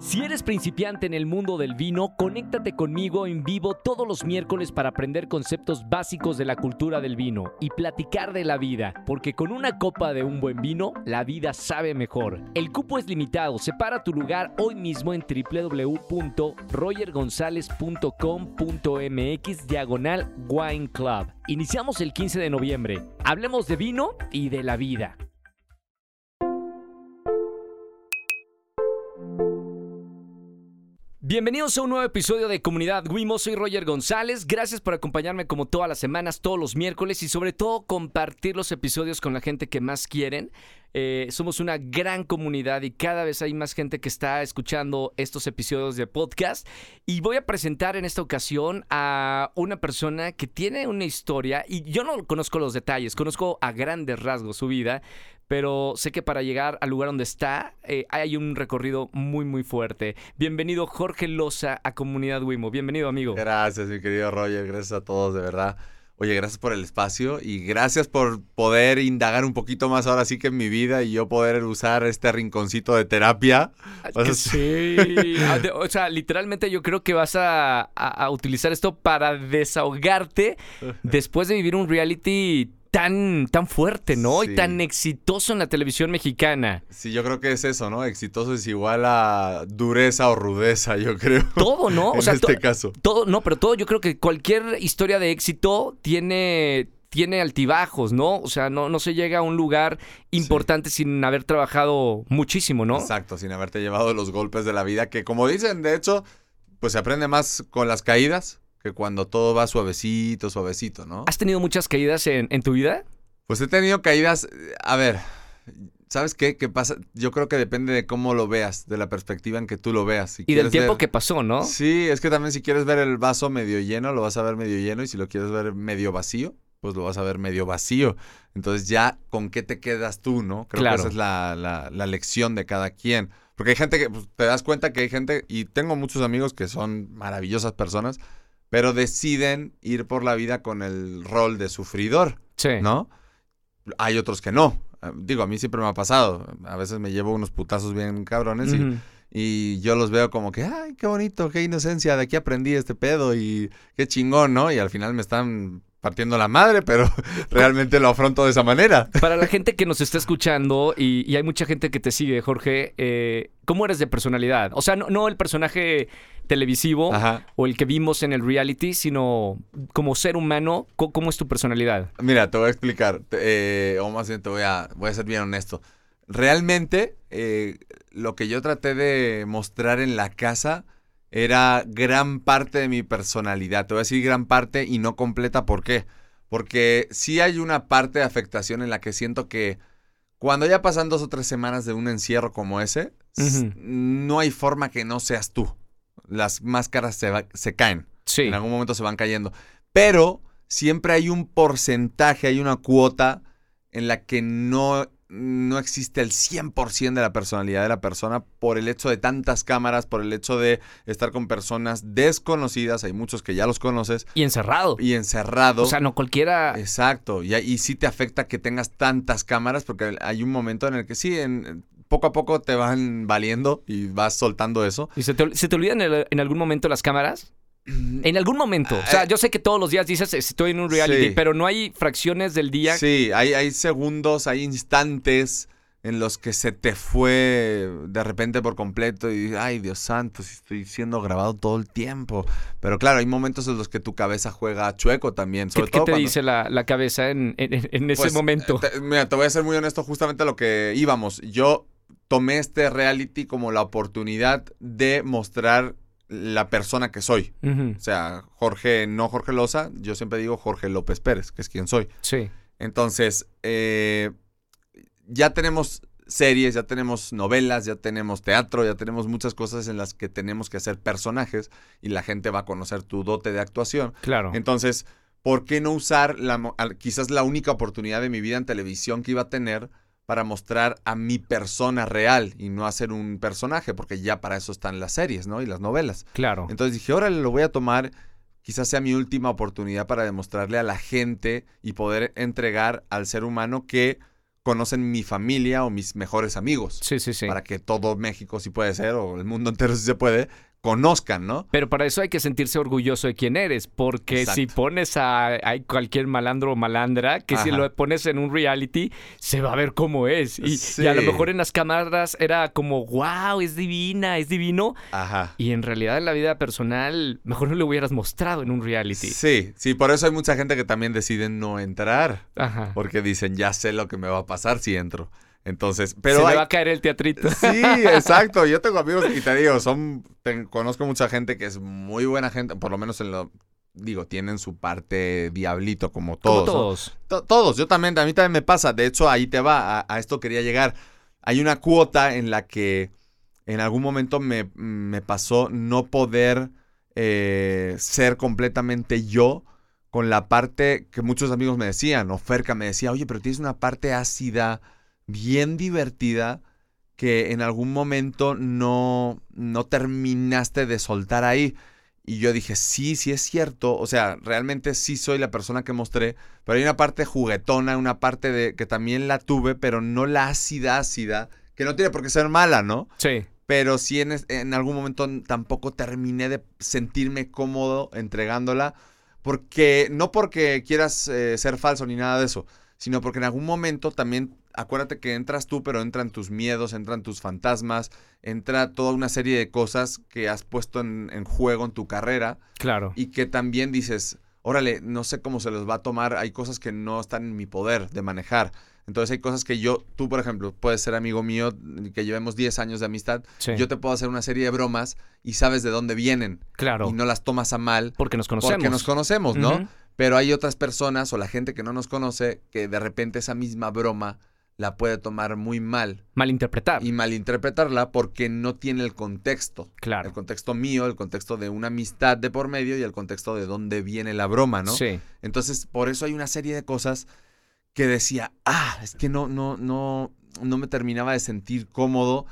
Si eres principiante en el mundo del vino, conéctate conmigo en vivo todos los miércoles para aprender conceptos básicos de la cultura del vino y platicar de la vida, porque con una copa de un buen vino, la vida sabe mejor. El cupo es limitado, separa tu lugar hoy mismo en www.rogergonzalez.com.mx diagonal Wine Club. Iniciamos el 15 de noviembre. Hablemos de vino y de la vida. Bienvenidos a un nuevo episodio de Comunidad Wimo. Soy Roger González. Gracias por acompañarme como todas las semanas, todos los miércoles y sobre todo compartir los episodios con la gente que más quieren. Eh, somos una gran comunidad y cada vez hay más gente que está escuchando estos episodios de podcast. Y voy a presentar en esta ocasión a una persona que tiene una historia y yo no conozco los detalles, conozco a grandes rasgos su vida, pero sé que para llegar al lugar donde está eh, hay un recorrido muy, muy fuerte. Bienvenido Jorge Loza a Comunidad Wimo. Bienvenido, amigo. Gracias, mi querido Roger. Gracias a todos, de verdad. Oye, gracias por el espacio y gracias por poder indagar un poquito más ahora sí que en mi vida y yo poder usar este rinconcito de terapia. sí, ah, o sea, literalmente yo creo que vas a, a utilizar esto para desahogarte después de vivir un reality tan, tan fuerte, ¿no? Y tan exitoso en la televisión mexicana. Sí, yo creo que es eso, ¿no? Exitoso es igual a dureza o rudeza, yo creo. Todo, ¿no? en este caso. Todo, no, pero todo, yo creo que cualquier historia de éxito tiene tiene altibajos, ¿no? O sea, no, no se llega a un lugar importante sin haber trabajado muchísimo, ¿no? Exacto, sin haberte llevado los golpes de la vida, que como dicen, de hecho, pues se aprende más con las caídas que cuando todo va suavecito, suavecito, ¿no? ¿Has tenido muchas caídas en, tu vida? Pues he tenido caídas, a ver, ¿sabes qué? ¿Qué pasa? Yo creo que depende de cómo lo veas, de la perspectiva en que tú lo veas. y del tiempo que pasó, ¿no? Sí, es que también si quieres ver el vaso medio lleno, lo vas a ver medio lleno, y si lo quieres ver medio vacío, pues lo vas a ver medio vacío. Entonces ya, ¿con qué te quedas tú, no? Creo que esa es la, la, lección de cada quien. Porque hay gente que, pues, te das cuenta que hay gente, y tengo muchos amigos que son maravillosas personas, pero deciden ir por la vida con el rol de sufridor. Sí. ¿No? Hay otros que no. Ah, digo, a mí siempre me ha pasado. A veces me llevo unos putazos bien cabrones y, y, yo los veo como que, ay, qué bonito, qué inocencia, de aquí aprendí este pedo y qué chingón, ¿no? Y al final me están partiendo la madre, pero realmente lo afronto de esa manera. Para la gente que nos está escuchando, y, hay mucha gente que te sigue, Jorge, eh, ¿cómo eres de personalidad? O sea, no, el personaje televisivo o el que vimos en el reality, sino como ser humano, ¿cómo, es tu personalidad? Mira, te voy a explicar, eh, o más bien te voy a, voy a ser bien honesto. Realmente, eh, lo que yo traté de mostrar en la casa era gran parte de mi personalidad. Te voy a decir gran parte y no completa. ¿Por qué? Porque sí hay una parte de afectación en la que siento que cuando ya pasan dos o tres semanas de un encierro como ese, no hay forma que no seas tú. Las máscaras se, se caen. Sí. En algún momento se van cayendo. Pero siempre hay un porcentaje, hay una cuota en la que no no existe el 100% de la personalidad de la persona por el hecho de tantas cámaras, por el hecho de estar con personas desconocidas, hay muchos que ya los conoces. Y encerrado. Y encerrado. O sea, no cualquiera... Exacto, y, y sí te afecta que tengas tantas cámaras porque hay un momento en el que sí, en, poco a poco te van valiendo y vas soltando eso. ¿Y se te, se te olvidan en algún momento las cámaras? En algún momento. O sea, yo sé que todos los días dices estoy en un reality, pero no hay fracciones del día. Sí, hay, hay segundos, hay instantes en los que se te fue de repente por completo y ay Dios santo, estoy siendo grabado todo el tiempo. Pero claro, hay momentos en los que tu cabeza juega chueco también. Sobre ¿Qué, te dice la, cabeza en, ese pues, momento? mira, te voy a ser muy honesto, justamente a lo que íbamos. Yo tomé este reality como la oportunidad de mostrar la persona que soy. O sea, Jorge, no Jorge Loza, yo siempre digo Jorge López Pérez, que es quien soy. Sí. Entonces, eh, ya tenemos series, ya tenemos novelas, ya tenemos teatro, ya tenemos muchas cosas en las que tenemos que hacer personajes y la gente va a conocer tu dote de actuación. Claro. Entonces, ¿por qué no usar la, quizás la única oportunidad de mi vida en televisión que iba a tener para mostrar a mi persona real y no hacer un personaje, porque ya para eso están las series, ¿no? Y las novelas. Claro. Entonces dije, órale, lo voy a tomar, quizás sea mi última oportunidad para demostrarle a la gente y poder entregar al ser humano que conocen mi familia o mis mejores amigos. Sí, sí, sí. Para que todo México, si puede ser, o el mundo entero, si se puede, conozcan, ¿no? Pero para eso hay que sentirse orgulloso de quién eres, porque si pones a, cualquier malandro o malandra, que si lo pones en un reality, se va a ver cómo es. Y, a lo mejor en las cámaras era como, wow, es divina, es divino. Ajá. Y en realidad en la vida personal, mejor no lo hubieras mostrado en un reality. Sí, sí, por eso hay mucha gente que también decide no entrar. Ajá. Porque dicen, ya sé lo que me va a pasar si entro. Entonces, pero. Se va a caer el teatrito. Sí, exacto. Yo tengo amigos y te digo, son. conozco mucha gente que es muy buena gente, por lo menos en lo. Digo, tienen su parte diablito como todos. todos. todos. Yo también, a mí también me pasa. De hecho, ahí te va. A, esto quería llegar. Hay una cuota en la que en algún momento me, pasó no poder eh, ser completamente yo con la parte que muchos amigos me decían. O Ferca me decía, oye, pero tienes una parte ácida bien divertida que en algún momento no, no terminaste de soltar ahí. Y yo dije, sí, sí es cierto. O sea, realmente sí soy la persona que mostré. Pero hay una parte juguetona, una parte de que también la tuve, pero no la ácida, ácida, que no tiene por qué ser mala, ¿no? Sí. Pero sí en, en algún momento tampoco terminé de sentirme cómodo entregándola. Porque, no porque quieras eh, ser falso ni nada de eso, sino porque en algún momento también acuérdate que entras tú, pero entran tus miedos, entran tus fantasmas, entra toda una serie de cosas que has puesto en, juego en tu carrera. Claro. Y que también dices, órale, no sé cómo se los va a tomar, hay cosas que no están en mi poder de manejar. Entonces hay cosas que yo, tú por ejemplo, puedes ser amigo mío, que llevemos 10 años de amistad, yo te puedo hacer una serie de bromas y sabes de dónde vienen. Claro. Y no las tomas a mal. Porque nos conocemos. Porque nos conocemos, ¿no? Pero hay otras personas o la gente que no nos conoce que de repente esa misma broma la puede tomar muy mal. Malinterpretar. Y malinterpretarla porque no tiene el contexto. Claro. El contexto mío, el contexto de una amistad de por medio y el contexto de dónde viene la broma, ¿no? Sí. Entonces, por eso hay una serie de cosas que decía, ah, es que no, no, no, no me terminaba de sentir cómodo.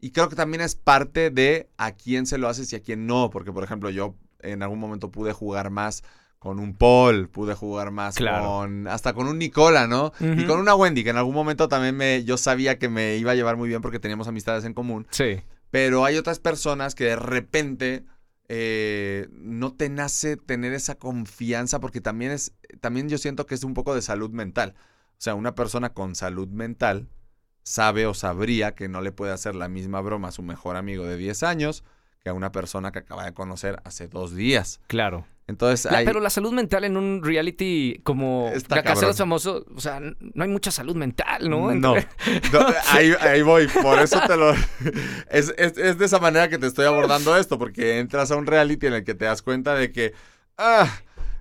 Y creo que también es parte de a quién se lo haces y a quién no. Porque, por ejemplo, yo en algún momento pude jugar más con un Paul, pude jugar más con hasta con un Nicola, ¿no? Y con una Wendy, que en algún momento también me yo sabía que me iba a llevar muy bien porque teníamos amistades en común. Sí. Pero hay otras personas que de repente eh, no te nace tener esa confianza porque también es también yo siento que es un poco de salud mental. O sea, una persona con salud mental sabe o sabría que no le puede hacer la misma broma a su mejor amigo de 10 años que a una persona que acaba de conocer hace dos días. Claro. Entonces, Pero la salud mental en un reality como la casa de famosos, o sea, no hay mucha salud mental, ¿no? No, ahí, voy, por eso te lo... Es, es, de esa manera que te estoy abordando esto, porque entras a un reality en el que te das cuenta de que... Ah,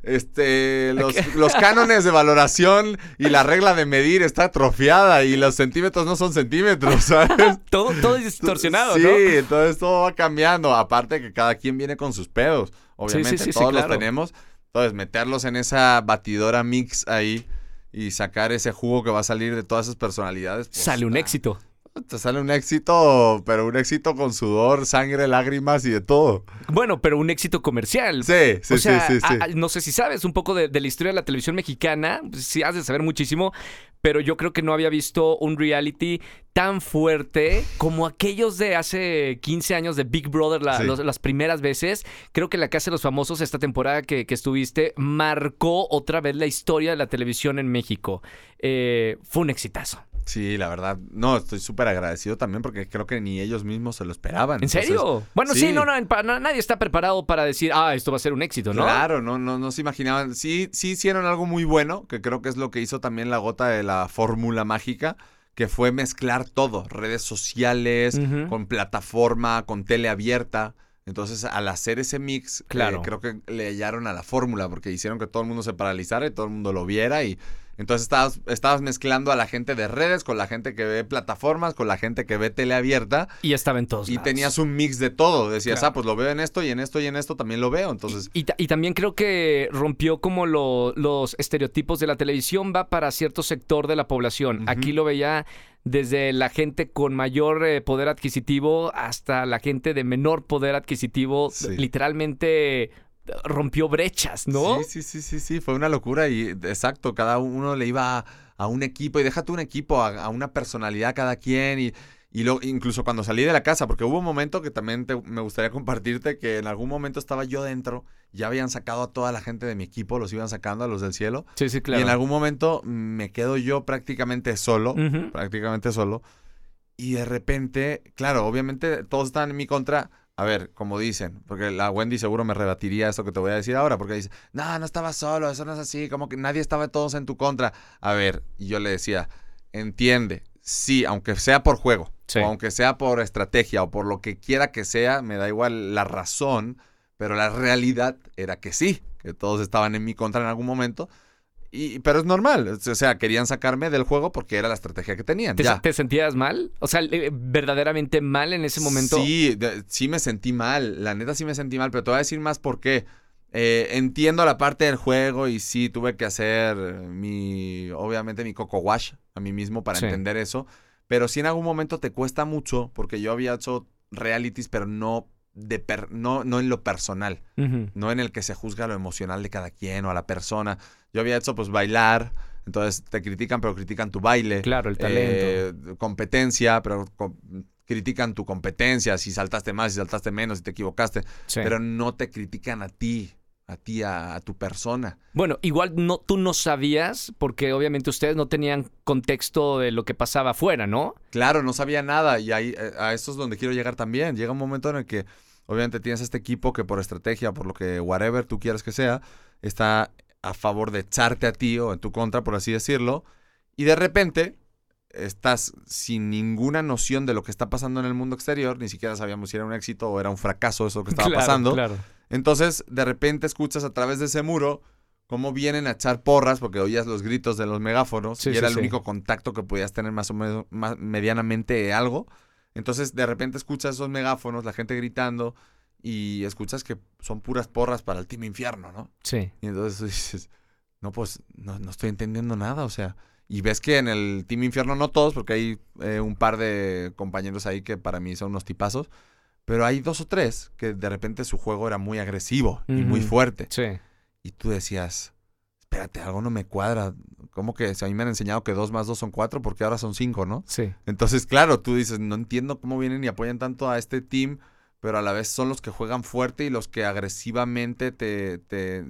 este, los, los, cánones de valoración y la regla de medir está atrofiada y los centímetros no son centímetros, ¿sabes? todo, todo es distorsionado, sí, ¿no? Sí, entonces todo va cambiando. Aparte que cada quien viene con sus pedos. Obviamente, todos los tenemos. Entonces, meterlos en esa batidora mix ahí y sacar ese jugo que va a salir de todas esas personalidades. Pues, Sale un éxito te sale un éxito, pero un éxito con sudor, sangre, lágrimas y de todo. Bueno, pero un éxito comercial. Sí, sí, sí, sí, no sé si sabes un poco de, la historia de la televisión mexicana, pues, sí has de saber muchísimo, pero yo creo que no había visto un reality tan fuerte como aquellos de hace 15 años de Big Brother, las primeras veces. Creo que La Casa de los Famosos, esta temporada que, estuviste, marcó otra vez la historia de la televisión en México. Eh, fue un exitazo. Sí, la verdad. No, estoy súper agradecido también porque creo que ni ellos mismos se lo esperaban. ¿En serio? Bueno, sí, no, no, nadie está preparado para decir, ah, esto va a ser un éxito, ¿no? Claro, no, no, no se imaginaban. Sí, sí hicieron algo muy bueno, que creo que es lo que hizo también la gota de la fórmula mágica, que fue mezclar todo, redes sociales, con plataforma, con tele abierta. Entonces, al hacer ese mix, eh, claro. creo que le hallaron a la fórmula, porque hicieron que todo el mundo se paralizara y todo el mundo lo viera y entonces estabas, estabas, mezclando a la gente de redes con la gente que ve plataformas, con la gente que ve tele abierta. Y estaba en todos. Y tenías un mix de todo. Decías, ah, pues lo veo en esto y en esto y en esto también lo veo. Entonces. Y, también creo que rompió como los estereotipos de la televisión va para cierto sector de la población. Aquí lo veía desde la gente con mayor eh, poder adquisitivo hasta la gente de menor poder adquisitivo. Literalmente rompió brechas, ¿no? Sí, sí, sí, sí, sí, fue una locura y exacto, cada uno le iba a, a un equipo y déjate un equipo, a, a una personalidad cada quien y, y lo, incluso cuando salí de la casa, porque hubo un momento que también te- me gustaría compartirte que en algún momento estaba yo dentro, ya habían sacado a toda la gente de mi equipo, los iban sacando a los del cielo Sí, sí, y claro. en algún momento me quedo yo prácticamente solo, prácticamente solo. Y de repente, claro, obviamente todos están en mi contra. A ver, como dicen, porque la Wendy seguro me rebatiría esto que te voy a decir ahora, porque dice, no, no estabas solo, eso no es así, como que nadie estaba todos en tu contra. A ver, y yo le decía, entiende, sí, aunque sea por juego, Sí. o aunque sea por estrategia, o por lo que quiera que sea, me da igual la razón, pero la realidad era que sí, que todos estaban en mi contra en algún momento. Y, pero es normal, o sea, querían sacarme del juego porque era la estrategia que tenían. ¿Te, ya. te sentías mal? O sea, verdaderamente mal en ese momento. Sí, de- sí me sentí mal, la neta sí me sentí mal, pero te voy a decir más por qué. Eh, entiendo la parte del juego y sí tuve que hacer mi, obviamente mi coco wash a mí mismo para Sí. entender eso, pero sí en algún momento te cuesta mucho porque yo había hecho realities, pero no, de per- no, no en lo personal no en el que se juzga lo emocional de cada quien o a la persona. Yo había hecho pues bailar, entonces te critican, pero critican tu baile. Claro, el talento. Eh, competencia, pero critican tu competencia, si saltaste más, si saltaste menos, si te equivocaste, Sí. pero no te critican a ti, a ti, a, a tu persona. Bueno, igual no, tú no sabías, porque obviamente ustedes no tenían contexto de lo que pasaba afuera, ¿no? Claro, no sabía nada y ahí, eh, a esto es donde quiero llegar también. Llega un momento en el que obviamente tienes este equipo que por estrategia, por lo que whatever tú quieras que sea, está a favor de echarte a ti o en tu contra, por así decirlo, y de repente estás sin ninguna noción de lo que está pasando en el mundo exterior, ni siquiera sabíamos si era un éxito o era un fracaso eso que estaba Claro, pasando. Claro. Entonces, de repente escuchas a través de ese muro cómo vienen a echar porras, porque oías los gritos de los megáfonos Sí, y sí, era el sí. único contacto que podías tener más o menos, más, medianamente algo. Entonces, de repente escuchas esos megáfonos, la gente gritando, y escuchas que son puras porras para el Team Infierno, ¿no? Sí. Y entonces dices, no, pues no, no estoy entendiendo nada, o sea. Y ves que en el Team Infierno, no todos, porque hay eh, un par de compañeros ahí que para mí son unos tipazos, pero hay dos o tres que de repente su juego era muy agresivo y muy fuerte. Sí. Y tú decías, espérate, algo no me cuadra. ¿Cómo que si a mí me han enseñado que dos más dos son cuatro? Porque ahora son cinco, ¿no? Sí. Entonces, claro, tú dices, no entiendo cómo vienen y apoyan tanto a este team, pero a la vez son los que juegan fuerte y los que agresivamente te... te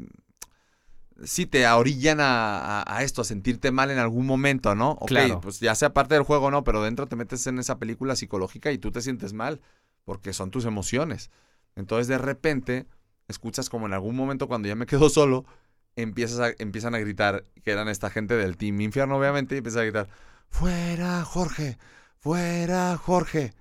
sí, te orillan a, a- a esto, a sentirte mal en algún momento, ¿no? Ok, Claro. pues ya sea parte del juego o no, pero dentro te metes en esa película psicológica y tú te sientes mal, porque son tus emociones. Entonces, de repente, escuchas como en algún momento cuando ya me quedo solo, empiezas a- empiezan a gritar, que eran esta gente del Team Infierno, obviamente, y empiezan a gritar, fuera Jorge, fuera Jorge.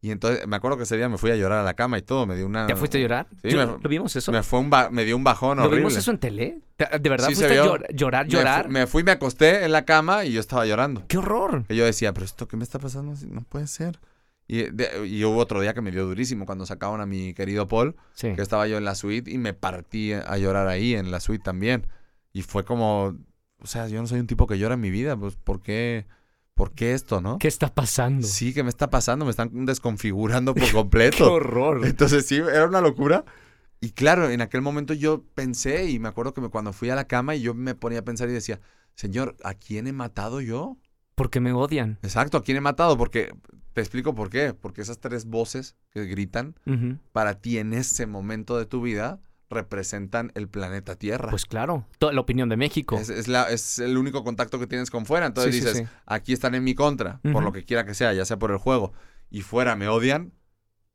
Y entonces me acuerdo que ese día me fui a llorar a la cama y todo, me dio una... ¿Ya fuiste a llorar? Sí, Yo- me- ¿Lo vimos eso? Me, fue un ba- me dio un bajón ¿Lo horrible. vimos eso en tele? ¿De verdad Sí, fuiste a llor- llorar, Me fu- llorar? Me, fui, me acosté en la cama y yo estaba llorando. ¡Qué horror! Y yo decía, pero esto qué me está pasando, no puede ser. Y, de- y hubo otro día que me dio durísimo cuando sacaban a mi querido Paul, Sí. que estaba yo en la suite y me partí a llorar ahí en la suite también. Y fue como, o sea, yo no soy un tipo que llora en mi vida, pues ¿por qué, por qué esto, no? ¿Qué está pasando? Sí, ¿qué me está pasando? Me están desconfigurando por ¡Qué completo. horror! Entonces sí, era una locura. Y claro, en aquel momento yo pensé y me acuerdo que me- cuando fui a la cama y yo me ponía a pensar y decía, Señor, ¿a quién he matado yo? Porque me odian. Exacto, ¿a quién he matado? Porque te explico por qué. Porque esas tres voces que gritan para ti en ese momento de tu vida representan el planeta Tierra. Pues claro, toda la opinión de México. es, es la- es el único contacto que tienes con fuera. Entonces Sí, dices, sí. aquí están en mi contra, por lo que quiera que sea, ya sea por el juego, y fuera me odian,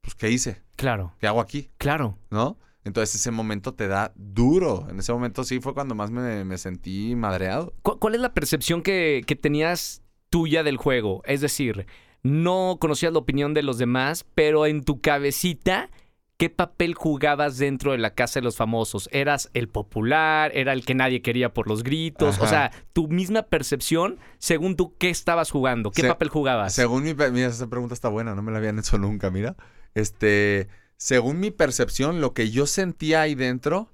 pues ¿qué hice? Claro, ¿Qué hago aquí? claro. ¿no? Entonces ese momento te da duro. En ese momento sí fue cuando más me, me sentí madreado. ¿Cu- ¿Cuál es la percepción que, que tenías tuya del juego? Es decir, no conocías la opinión de los demás, pero en tu cabecita, ¿qué papel jugabas dentro de la casa de los famosos? ¿Eras el popular? ¿Era el que nadie quería por los gritos? O sea, tu misma percepción, según tú, ¿qué estabas jugando? ¿Qué Se- papel jugabas? Según mi... Mira, esa pregunta está buena, no me la habían hecho nunca, mira. Este, según mi percepción, lo que yo sentía ahí dentro,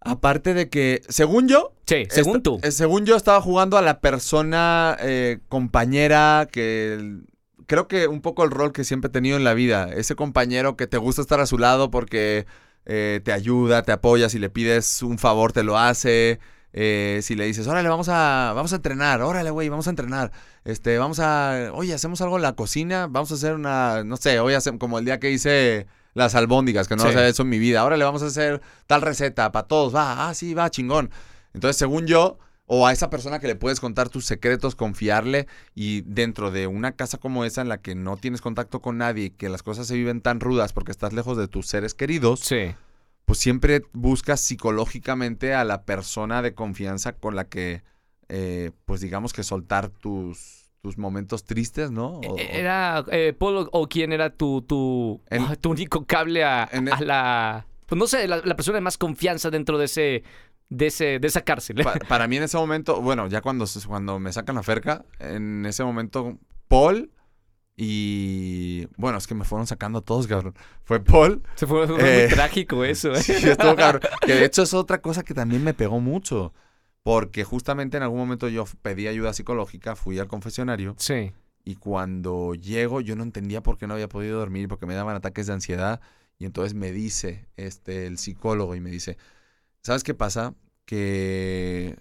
aparte de que, según yo... sí, según esta- tú. eh, según yo estaba jugando a la persona eh, compañera que... Creo que un poco el rol que siempre he tenido en la vida. Ese compañero que te gusta estar a su lado porque eh, te ayuda, te apoya, si le pides un favor, te lo hace. eh, si le dices, órale, vamos a, vamos a entrenar, órale, güey, vamos a entrenar. Este, vamos a, oye, hacemos algo en la cocina, vamos a hacer una, no sé, hoy hacemos como el día que hice las albóndigas, que no Sí. sé eso en mi vida. Órale, vamos a hacer tal receta para todos, va, ah, sí, va, chingón. Entonces, según yo, o a esa persona que le puedes contar tus secretos, confiarle y dentro de una casa como esa en la que no tienes contacto con nadie y que las cosas se viven tan rudas porque estás lejos de tus seres queridos, Sí. pues siempre buscas psicológicamente a la persona de confianza con la que, eh, pues digamos que soltar tus, tus momentos tristes, ¿no? O- o- ¿Era eh, Paul o- quién era tu, tu, En- ah, tu único cable a, a la... Pues no sé, la, la persona de más confianza dentro de ese... De, ese, de esa cárcel. Pa- para mí en ese momento, bueno, ya cuando, cuando me sacan la ferca, en ese momento Paul y... Bueno, es que me fueron sacando todos, cabrón. Fue Paul. Se fue, fue Eh, muy trágico eso. ¿eh? Sí, estuvo cabrón. Que de hecho es otra cosa que también me pegó mucho. Porque justamente en algún momento yo pedí ayuda psicológica, fui al confesionario Sí. y cuando llego yo no entendía por qué no había podido dormir, porque me daban ataques de ansiedad y entonces me dice este el psicólogo y me dice, ¿sabes qué pasa? Que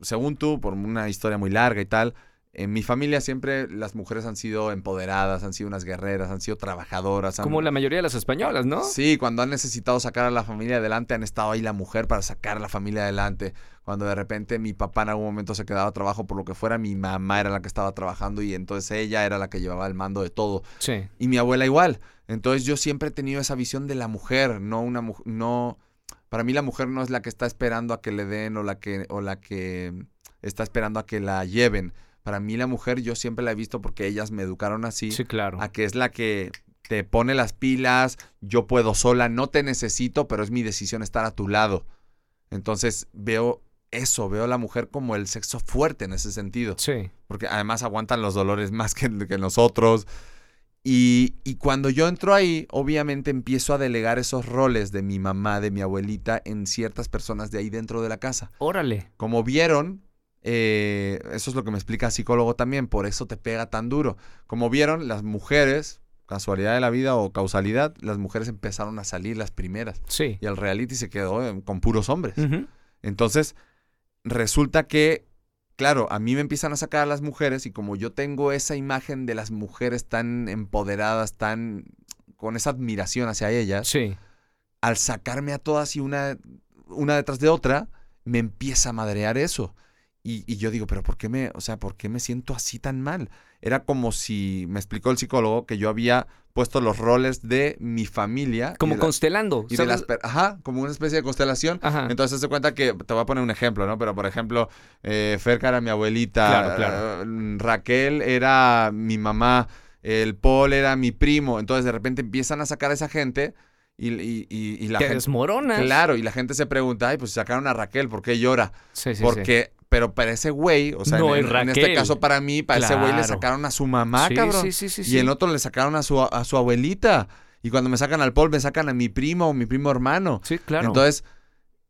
según tú, por una historia muy larga y tal, en mi familia siempre las mujeres han sido empoderadas, han sido unas guerreras, han sido trabajadoras. han- Como la mayoría de las españolas, ¿no? Sí, cuando han necesitado sacar a la familia adelante, han estado ahí la mujer para sacar a la familia adelante. Cuando de repente mi papá en algún momento se quedaba a trabajo por lo que fuera, mi mamá era la que estaba trabajando y entonces ella era la que llevaba el mando de todo. Sí. Y mi abuela igual. Entonces yo siempre he tenido esa visión de la mujer, no una mujer, no... Para mí la mujer no es la que está esperando a que le den o la que, o la que está esperando a que la lleven. Para mí la mujer yo siempre la he visto porque ellas me educaron así Sí, claro. a que es la que te pone las pilas, yo puedo sola, no te necesito, pero es mi decisión estar a tu lado. Entonces veo eso, veo a la mujer como el sexo fuerte en ese sentido, Sí. porque además aguantan los dolores más que, que nosotros. Y, y cuando yo entro ahí, obviamente empiezo a delegar esos roles de mi mamá, de mi abuelita, en ciertas personas de ahí dentro de la casa. Órale. Como vieron, eh, eso es lo que me explica el psicólogo también, por eso te pega tan duro. Como vieron, las mujeres, casualidad de la vida o causalidad, las mujeres empezaron a salir las primeras. Sí. Y el reality se quedó eh, con puros hombres. Entonces, resulta que, claro, a mí me empiezan a sacar a las mujeres y como yo tengo esa imagen de las mujeres tan empoderadas, tan con esa admiración hacia ellas, Sí. al sacarme a todas y una, una detrás de otra, me empieza a madrear eso. Y, y yo digo, pero ¿por qué me, o sea, por qué me siento así tan mal? Era como si, me explicó el psicólogo, que yo había puesto los roles de mi familia. y Como la- constelando. y de ¿sabes? las per- ajá, como una especie de constelación. Ajá. Entonces se cuenta que, te voy a poner un ejemplo, ¿no? Pero por ejemplo, eh, Ferca era mi abuelita, Claro, claro. eh, Raquel era mi mamá, el Paul era mi primo. Entonces de repente empiezan a sacar a esa gente y, y- y- y la Te gente... desmoronas. Claro, y la gente se pregunta, ay, pues sacaron a Raquel, ¿por qué llora? Sí, sí, sí. Pero para ese güey, o sea, No en, es en este caso para mí, para ese güey le sacaron a su mamá, Sí, cabrón. sí, sí, y el otro le sacaron a su, a su abuelita. Y cuando me sacan al Paul, me sacan a mi primo o mi primo hermano. Sí, claro. Entonces,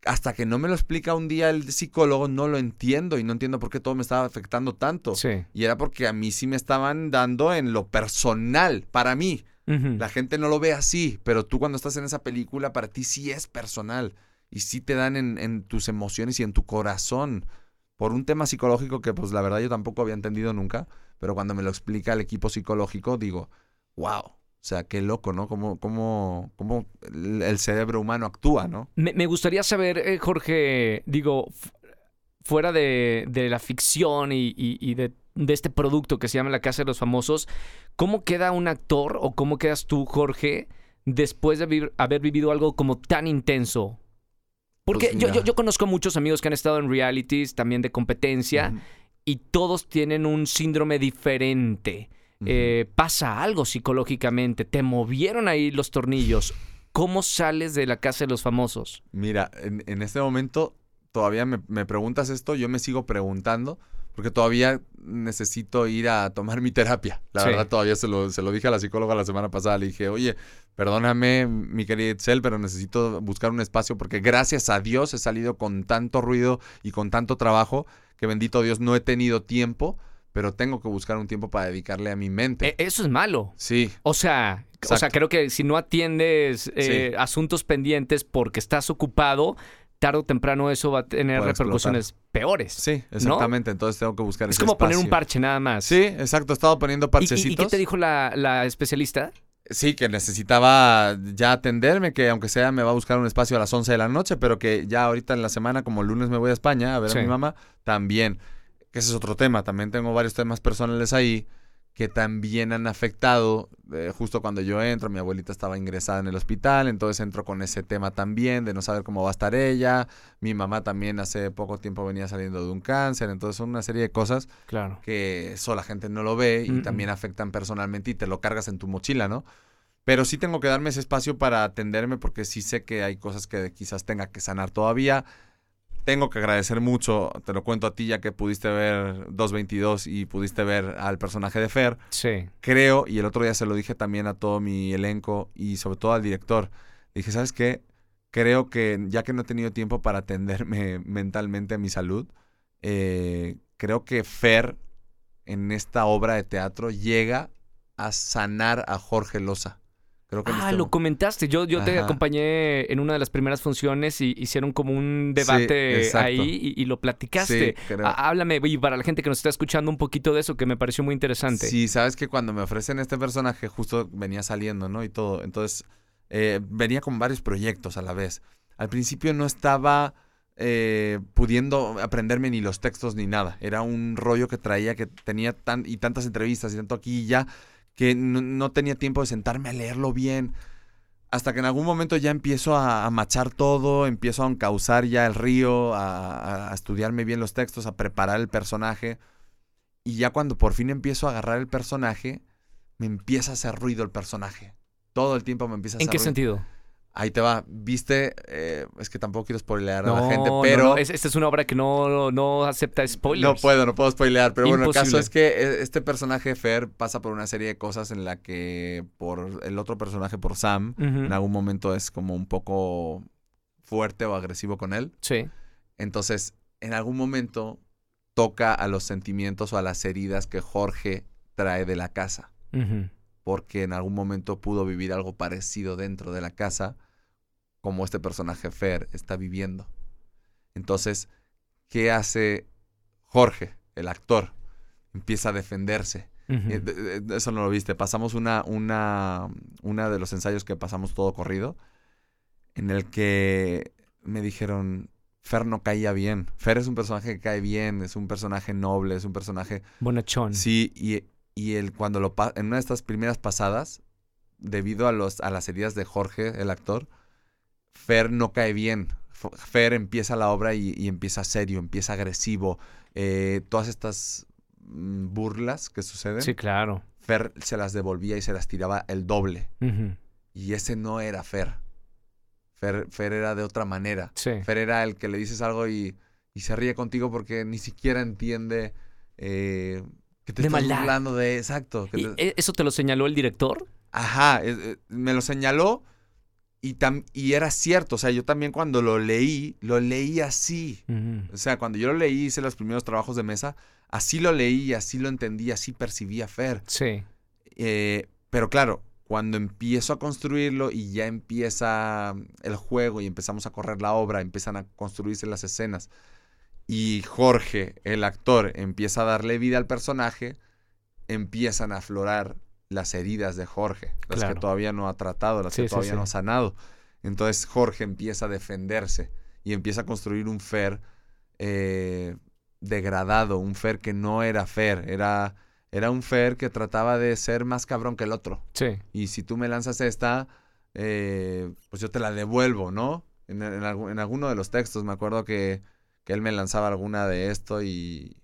hasta que no me lo explica un día el psicólogo, no lo entiendo y no entiendo por qué todo me estaba afectando tanto. sí. Y era porque a mí sí me estaban dando en lo personal, para mí. La gente no lo ve así, pero tú cuando estás en esa película, para ti sí es personal. Y sí te dan en, en tus emociones y en tu corazón. Por un tema psicológico que pues la verdad yo tampoco había entendido nunca. Pero cuando me lo explica el equipo psicológico, digo, wow. O sea, qué loco, ¿no? Cómo, cómo, cómo el cerebro humano actúa, ¿no? Me, gustaría saber, eh, Jorge, digo, fu- fuera de, de la ficción y, de, de este producto que se llama La Casa de los Famosos, ¿cómo queda un actor o cómo quedas tú, Jorge, después de haber vivido algo como tan intenso? Porque Pues yo, yo, yo conozco muchos amigos que han estado en realities, también de competencia, y todos tienen un síndrome diferente. Eh, pasa algo psicológicamente, te movieron ahí los tornillos. ¿Cómo sales de la casa de los famosos? Mira, en, en este momento todavía me, me preguntas esto, yo me sigo preguntando, porque todavía necesito ir a tomar mi terapia. La Sí. verdad, todavía se lo, se lo dije a la psicóloga la semana pasada. Le dije, oye, perdóname, mi querida Itzel, pero necesito buscar un espacio porque gracias a Dios he salido con tanto ruido y con tanto trabajo que bendito Dios no he tenido tiempo pero tengo que buscar un tiempo para dedicarle a mi mente. E- eso es malo. sí, O sea, o sea, creo que si no atiendes eh, asuntos pendientes porque estás ocupado, tarde o temprano eso va a tener Puede repercusiones peores. sí, exactamente. Entonces tengo que buscar Es ese como poner un parche nada más. Sí, exacto. He estado poniendo ¿Y- ¿Y, parchecitos. y qué te dijo la, la especialista? Sí, que necesitaba ya atenderme, que aunque sea me va a buscar un espacio a las 11 de la noche, pero que ya ahorita en la semana, como el lunes me voy a España a ver Sí. a mi mamá, también. Que ese es otro tema. También tengo varios temas personales ahí que también han afectado. eh, justo cuando yo entro, mi abuelita estaba ingresada en el hospital, entonces entro con ese tema también de no saber cómo va a estar ella. Mi mamá también hace poco tiempo venía saliendo de un cáncer, entonces son una serie de cosas Claro. que eso la gente no lo ve y Mm, mm. también afectan personalmente y te lo cargas en tu mochila, ¿no? Pero sí tengo que darme ese espacio para atenderme porque sí sé que hay cosas que quizás tenga que sanar todavía. Tengo que agradecer mucho, te lo cuento a ti ya que pudiste ver 222 y pudiste ver al personaje de Fer. Sí. Creo, y el otro día se lo dije también a todo mi elenco y sobre todo al director. Dije, ¿sabes qué? Creo que ya que no he tenido tiempo para atenderme mentalmente a mi salud, eh, creo que Fer en esta obra de teatro llega a sanar a Jorge Loza. Creo que en Ah, este lo comentaste. Yo, yo te Ajá. acompañé en una de las primeras funciones y hicieron como un debate ahí y, y lo platicaste. Sí, creo. Há- Háblame, y para la gente que nos está escuchando un poquito de eso, que me pareció muy interesante. Sí, sabes que cuando me ofrecen este personaje, justo venía saliendo, ¿no? Y todo. Entonces, eh, venía con varios proyectos a la vez. Al principio no estaba eh, pudiendo aprenderme ni los textos ni nada. Era un rollo que traía que tenía tan, y tantas entrevistas y tanto aquí y ya que no, no tenía tiempo de sentarme a leerlo bien. Hasta que en algún momento ya empiezo a, a machar todo, empiezo a encauzar ya el río, a, a estudiarme bien los textos, a preparar el personaje. Y ya cuando por fin empiezo a agarrar el personaje, me empieza a hacer ruido el personaje. Todo el tiempo me empieza a ¿En hacer qué ruido. sentido? Ahí te va. Viste, eh, es que tampoco quiero spoilear No, a la gente, pero. no, es- esta es una obra que no, no acepta spoilers. No puedo, no puedo spoilear, pero bueno, el caso es que eh, este personaje Fer pasa por una serie de cosas en la que por el otro personaje, por Sam, en algún momento es como un poco fuerte o agresivo con él. Sí. Entonces, en algún momento toca a los sentimientos o a las heridas que Jorge trae de la casa, Ujú. Porque en algún momento pudo vivir algo parecido dentro de la casa, como este personaje Fer está viviendo. Entonces, ¿qué hace Jorge, el actor? Empieza a defenderse. Eh, Eso no lo viste. Pasamos una, una, una de los ensayos que pasamos todo corrido, en el que me dijeron, Fer no caía bien. Fer es un personaje que cae bien, es un personaje noble, es un personaje... Bonachón. Sí, y, y él cuando lo en una de estas primeras pasadas, debido a, los, a las heridas de Jorge, el actor, Fer no cae bien. Fer empieza la obra y, y empieza serio, empieza agresivo. Eh, todas estas mm, burlas que suceden, Sí, claro. Fer se las devolvía y se las tiraba el doble. Y ese no era Fer. Fer, Fer era de otra manera. Sí. Fer era el que le dices algo y, y se ríe contigo porque ni siquiera entiende eh, que te De estás maldad. burlando de... Exacto. que ¿Y te- e- ¿Eso te lo señaló el director? Ajá, es- eh, me lo señaló y, tam- y era cierto. O sea, yo también cuando lo leí, lo leí así. O sea, cuando yo lo leí, hice los primeros trabajos de mesa, así lo leí, así lo entendí, así percibí a Fer. Sí. Eh, pero claro, cuando empiezo a construirlo y ya empieza el juego y empezamos a correr la obra, empiezan a construirse las escenas y Jorge, el actor, empieza a darle vida al personaje, empiezan a aflorar las heridas de Jorge, las Claro. que todavía no ha tratado, las Sí, que todavía sí. no ha sanado. Entonces Jorge empieza a defenderse y empieza a construir un Fer eh, degradado, un Fer que no era Fer, era, era un Fer que trataba de ser más cabrón que el otro. Sí. Y si tú me lanzas esta, eh, pues yo te la devuelvo, ¿no? En, en alguno de los textos me acuerdo que, que él me lanzaba alguna de esto y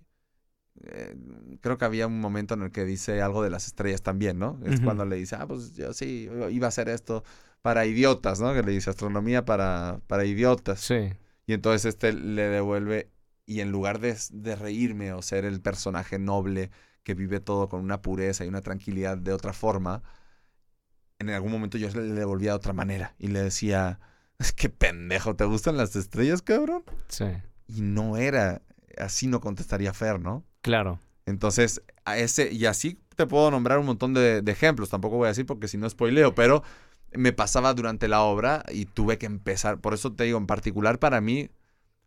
eh, creo que había un momento en el que dice algo de las estrellas también, ¿no? Es cuando le dice, ah, pues yo sí, iba a hacer esto para idiotas, ¿no? Que le dice astronomía para, para idiotas. Sí. Y entonces este le devuelve y en lugar de, de reírme o ser el personaje noble que vive todo con una pureza y una tranquilidad de otra forma, en algún momento yo le devolvía de otra manera y le decía, es que pendejo, ¿te gustan las estrellas, cabrón? Sí. Y no era, así no contestaría Fer, ¿no? Claro. Entonces, a ese, y así te puedo nombrar un montón de, de ejemplos, tampoco voy a decir porque si no spoileo, pero me pasaba durante la obra y tuve que empezar. Por eso te digo, en particular para mí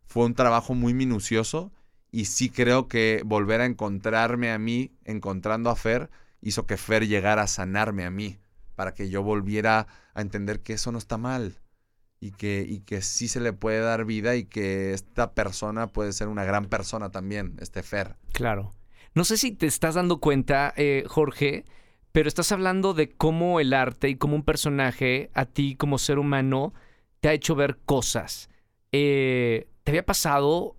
fue un trabajo muy minucioso y sí creo que volver a encontrarme a mí, encontrando a Fer, hizo que Fer llegara a sanarme a mí, para que yo volviera a entender que eso no está mal y que, y que sí se le puede dar vida y que esta persona puede ser una gran persona también, este Fer. Claro. No sé si te estás dando cuenta, eh, Jorge, pero estás hablando de cómo el arte y cómo un personaje a ti como ser humano te ha hecho ver cosas. Eh, ¿Te había pasado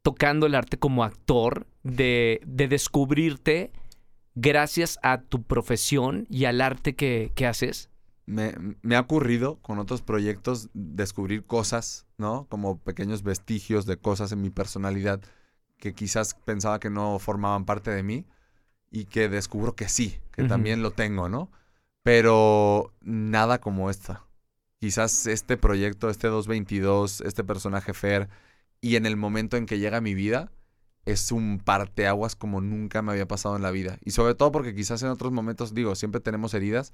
tocando el arte como actor de, de descubrirte gracias a tu profesión y al arte que, que haces? Me, me, ha ocurrido con otros proyectos descubrir cosas, ¿no? Como pequeños vestigios de cosas en mi personalidad que quizás pensaba que no formaban parte de mí y que descubro que sí, que uh -huh. también lo tengo, ¿no? Pero nada como esta. Quizás este proyecto, este 222, este personaje Fer, y en el momento en que llega a mi vida, es un parteaguas como nunca me había pasado en la vida. Y sobre todo porque quizás en otros momentos, digo, siempre tenemos heridas,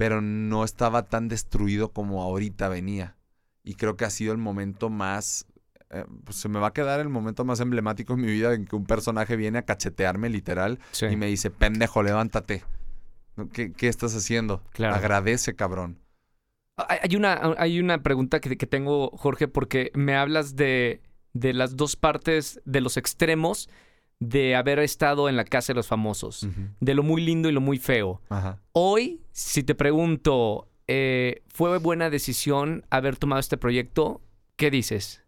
pero no estaba tan destruido como ahorita venía. Y creo que ha sido el momento más eh, pues se me va a quedar el momento más emblemático en mi vida en que un personaje viene a cachetearme literal sí. y me dice, pendejo, levántate. ¿Qué, qué estás haciendo? Claro. Agradece, cabrón. Hay una, hay una pregunta que, que, tengo, Jorge, porque me hablas de, de las dos partes, de los extremos de haber estado en la casa de los famosos, uh -huh. de lo muy lindo y lo muy feo. Ajá. Hoy, si te pregunto, eh, ¿fue buena decisión haber tomado este proyecto? ¿Qué dices?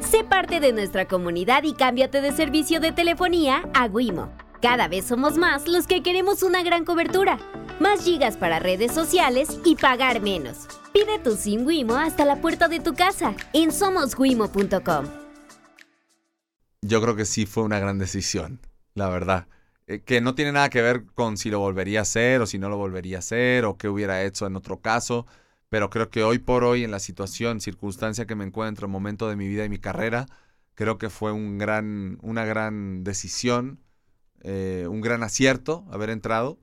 Sé parte de nuestra comunidad y cámbiate de servicio de telefonía a Wimo. Cada vez somos más los que queremos una gran cobertura, más gigas para redes sociales y pagar menos. Pide tu SIM Wimo hasta la puerta de tu casa en somoswimo.com. Yo creo que sí fue una gran decisión, la verdad. Eh, que no tiene nada que ver con si lo volvería a hacer o si no lo volvería a hacer o qué hubiera hecho en otro caso pero creo que hoy por hoy, en la situación, circunstancia que me encuentro, momento de mi vida y mi carrera, creo que fue un gran, una gran decisión, eh, un gran acierto haber entrado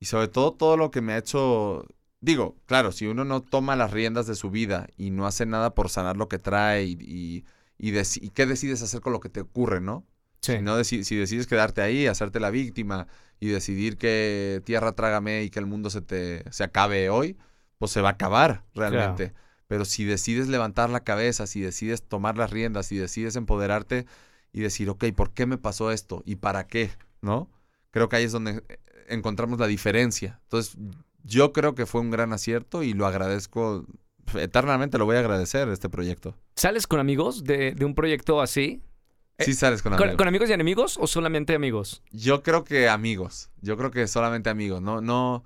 y sobre todo todo lo que me ha hecho, digo, claro, si uno no toma las riendas de su vida y no hace nada por sanar lo que trae y, y, y, qué decides hacer con lo que te ocurre, ¿no? Sí. Si, no deci si decides quedarte ahí, hacerte la víctima y decidir que tierra trágame y que el mundo se te se acabe hoy, pues se va a acabar realmente. Claro. Pero si decides levantar la cabeza, si decides tomar las riendas, si decides empoderarte y decir, ok, ¿por qué me pasó esto? ¿Y para qué? ¿No? Creo que ahí es donde eh, encontramos la diferencia. Entonces, yo creo que fue un gran acierto y lo agradezco, eternamente lo voy a agradecer este proyecto. ¿Sales con amigos de, de un proyecto así? Sí sales con amigos. ¿Con, ¿Con, amigos y enemigos o solamente amigos? Yo creo que amigos. Yo creo que solamente amigos. No, no...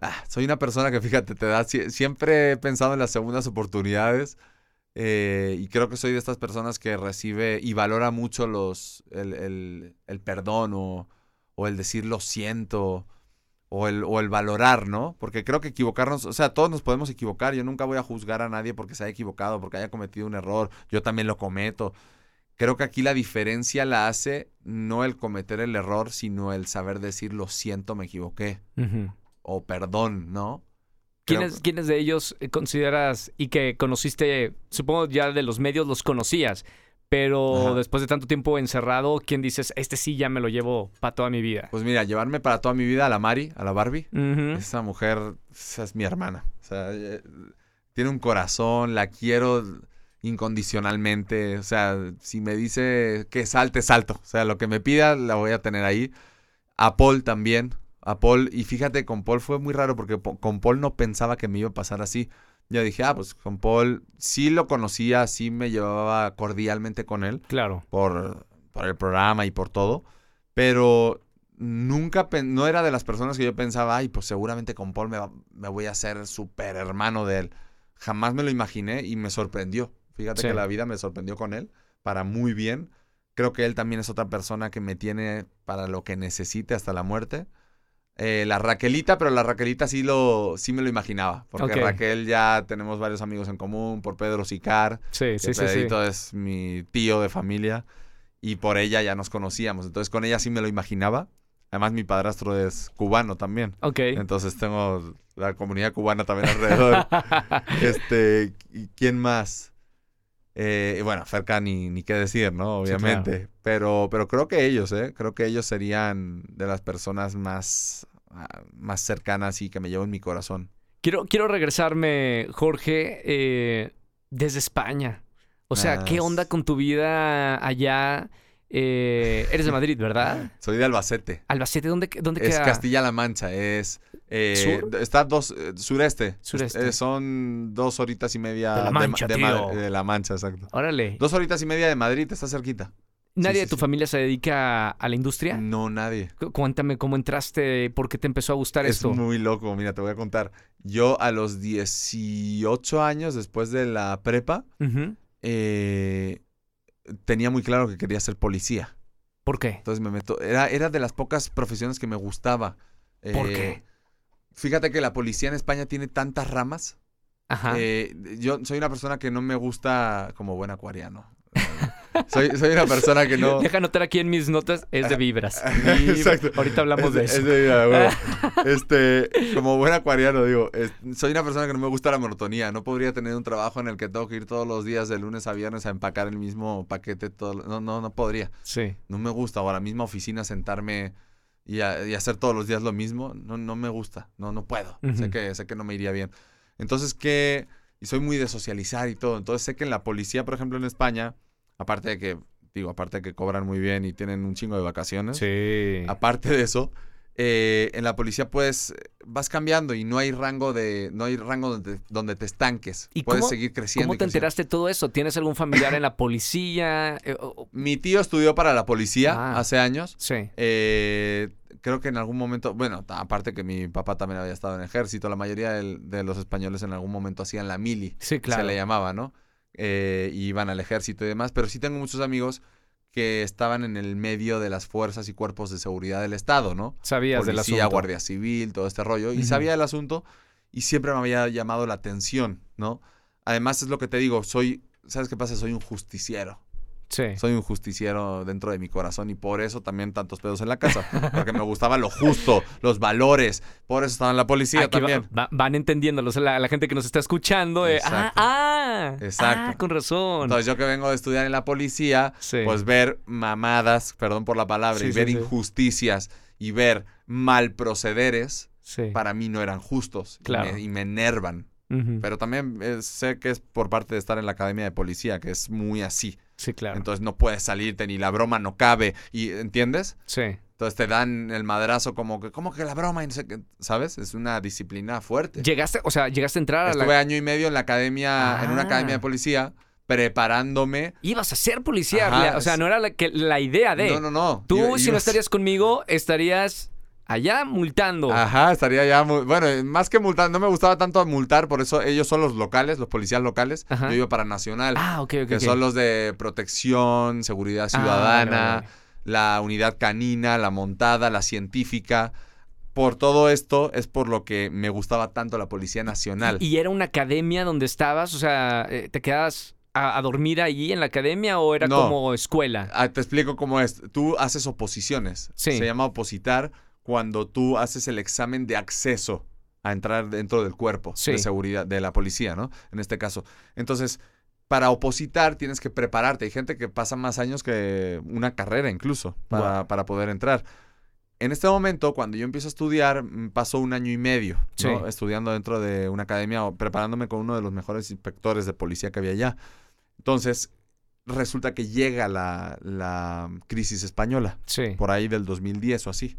Ah, soy una persona que, fíjate, te da. Siempre he pensado en las segundas oportunidades. Eh, y creo que soy de estas personas que recibe y valora mucho los, el, el, el perdón o, o, el decir lo siento o el, o el valorar, ¿no? Porque creo que equivocarnos, o sea, todos nos podemos equivocar. Yo nunca voy a juzgar a nadie porque se haya equivocado, porque haya cometido un error. Yo también lo cometo. Creo que aquí la diferencia la hace no el cometer el error, sino el saber decir lo siento, me equivoqué. Uh -huh o perdón, ¿no? ¿Quiénes, ¿Quiénes de ellos consideras y que conociste, supongo ya de los medios los conocías, pero Ajá. después de tanto tiempo encerrado, ¿quién dices, este sí ya me lo llevo para toda mi vida? Pues mira, llevarme para toda mi vida a la Mari, a la Barbie. Uh -huh. Esa mujer, esa es mi hermana. O sea, eh, tiene un corazón, la quiero incondicionalmente. O sea, si me dice que salte, salto. O sea, lo que me pida, la voy a tener ahí. A Paul también a Paul. Y fíjate, con Paul fue muy raro porque con Paul no pensaba que me iba a pasar así. Yo dije, ah, pues con Paul sí lo conocía, sí me llevaba cordialmente con él. Claro. Por, por el programa y por todo. Pero nunca, no era de las personas que yo pensaba, ay, pues seguramente con Paul me, me voy a hacer súper hermano de él. Jamás me lo imaginé y me sorprendió. Fíjate sí. que la vida me sorprendió con él para muy bien. Creo que él también es otra persona que me tiene para lo que necesite hasta la muerte eh, la Raquelita, pero la Raquelita sí lo sí me lo imaginaba. Porque okay. Raquel ya tenemos varios amigos en común, por Pedro Sicar. Sí, sí, sí. Pedrito sí. es mi tío de familia. y por ella ya nos conocíamos. Entonces con ella sí me lo imaginaba. Además mi padrastro es cubano también. Ok. Entonces tengo la comunidad cubana también alrededor. este, ¿y quién más? Eh, bueno, Ferca ni, ni qué decir, ¿no? Sí, Obviamente. pero, pero creo que ellos, ¿eh? Creo que ellos serían de las personas más, ah, más cercanas y que me llevo en mi corazón. Quiero, quiero regresarme, Jorge, eh, desde España. O sea, ¿qué onda con tu vida allá? Eh, eres de Madrid, ¿verdad? Soy de Albacete. Albacete, ¿dónde, dónde Es queda? Castilla-La Mancha, es... eh, ¿Sur? Está dos... eh, sureste. Sureste. Son dos horitas y media... De La Ma- Mancha, de, tío. de La Mancha, exacto. Órale. Dos horitas y media de Madrid, está cerquita. ¿Nadie sí, de tu sí. familia se dedica a la industria? No, nadie. Cu- Cuéntame cómo entraste, por qué te empezó a gustar Es esto. muy loco, mira, te voy a contar. Yo a los 18 años, después de la prepa, eh, tenía muy claro que quería ser policía. ¿Por qué? Entonces me meto. Era, era de las pocas profesiones que me gustaba. ¿Por Eh, qué? Fíjate que la policía en España tiene tantas ramas. Ajá. Eh, yo soy una persona que no me gusta como buen acuariano. Soy, soy una persona que no. Deja anotar aquí en mis notas, es de vibras. Exacto. Ahorita hablamos de Es- eso. es de vida, güey. Este, como buen acuariano, digo, es- soy una persona que no me gusta la monotonía. No podría tener un trabajo en el que tengo que ir todos los días de lunes a viernes a empacar el mismo paquete. Todo, no, no, no podría. Sí. No me gusta. O a la misma oficina sentarme y, a- y hacer todos los días lo mismo. No, no me gusta. No, no puedo. sé, Ujú. que, sé que no me iría bien. Entonces, ¿qué? Y soy muy de socializar y todo. Entonces, sé que en la policía, por ejemplo, en España, aparte de que, digo, aparte de que cobran muy bien y tienen un chingo de vacaciones. Sí. Aparte de eso, eh, en la policía pues vas cambiando y no hay rango de no hay rango donde, donde te estanques. ¿Y Puedes cómo- seguir creciendo. ¿Cómo te creciendo. enteraste de todo eso? ¿Tienes algún familiar en la policía? Eh, Mi tío estudió para la policía Ah. hace años. sí. Eh, creo que en algún momento, bueno, aparte que mi papá también había estado en el ejército, la mayoría del- de los españoles en algún momento hacían la mili, Sí, claro. se le llamaba, ¿no? Eh, y iban al ejército y demás, pero sí tengo muchos amigos que estaban en el medio de las fuerzas y cuerpos de seguridad del Estado, ¿no? Sabías del asunto. guardia civil, todo este rollo. Y sabía del asunto y siempre me había llamado la atención, ¿no? Además es lo que te digo, soy, ¿sabes qué pasa? Soy un justiciero. Sí. Soy un justiciero dentro de mi corazón y por eso también tantos pedos en la casa. Porque me gustaba lo justo, los valores. Por eso estaba en la policía Aquí también. va- van entendiéndolo. O sea, la, la gente que nos está escuchando. eh, ah, Exacto. ah, Exacto. ah, con razón. Entonces yo que vengo de estudiar en la policía, Sí. pues ver mamadas, perdón por la palabra, Sí, y ver injusticias y ver mal procederes, para mí no eran justos y Claro. me- y me enervan. Pero también eh, sé que es por parte de estar en la academia de policía, que es muy así. Sí, claro. Entonces no puedes salirte ni la broma no cabe. y ¿Entiendes? sí. Entonces te dan el madrazo como que, ¿cómo que la broma? Y no sé qué, ¿Sabes? Es una disciplina fuerte. Llegaste, o sea, llegaste a entrar a Estuve la. año y medio en la academia, en una Ah. academia de policía, preparándome. Ibas a ser policía. Ajá, o sea, es- no era la, que, la idea de. No, no, no. Tú, si no estarías conmigo, estarías allá multando. Ajá, estaría ya. Bueno, más que multar, no me gustaba tanto multar, por eso ellos son los locales, los policías locales. Ajá. Yo iba para Nacional, Ah, ok, ok. que son los de protección, seguridad Ah, ciudadana, vale, vale. la unidad canina, la montada, la científica. Por todo esto es por lo que me gustaba tanto la Policía Nacional. ¿Y era una academia donde estabas? O sea, eh, ¿te quedabas a, a dormir ahí en la academia o era No. como escuela? Ah, te explico cómo es. Tú haces oposiciones. Sí. Se llama opositar cuando tú haces el examen de acceso a entrar dentro del cuerpo Sí. de seguridad de la policía, ¿no? En este caso. Entonces, para opositar tienes que prepararte. Hay gente que pasa más años que una carrera incluso para, Wow. para poder entrar. En este momento, cuando yo empiezo a estudiar, mm, pasó un año y medio. Estudiando dentro de una academia o preparándome con uno de los mejores inspectores de policía que había allá. Entonces, resulta que llega la, la crisis española, Sí. por ahí del 2010 o así,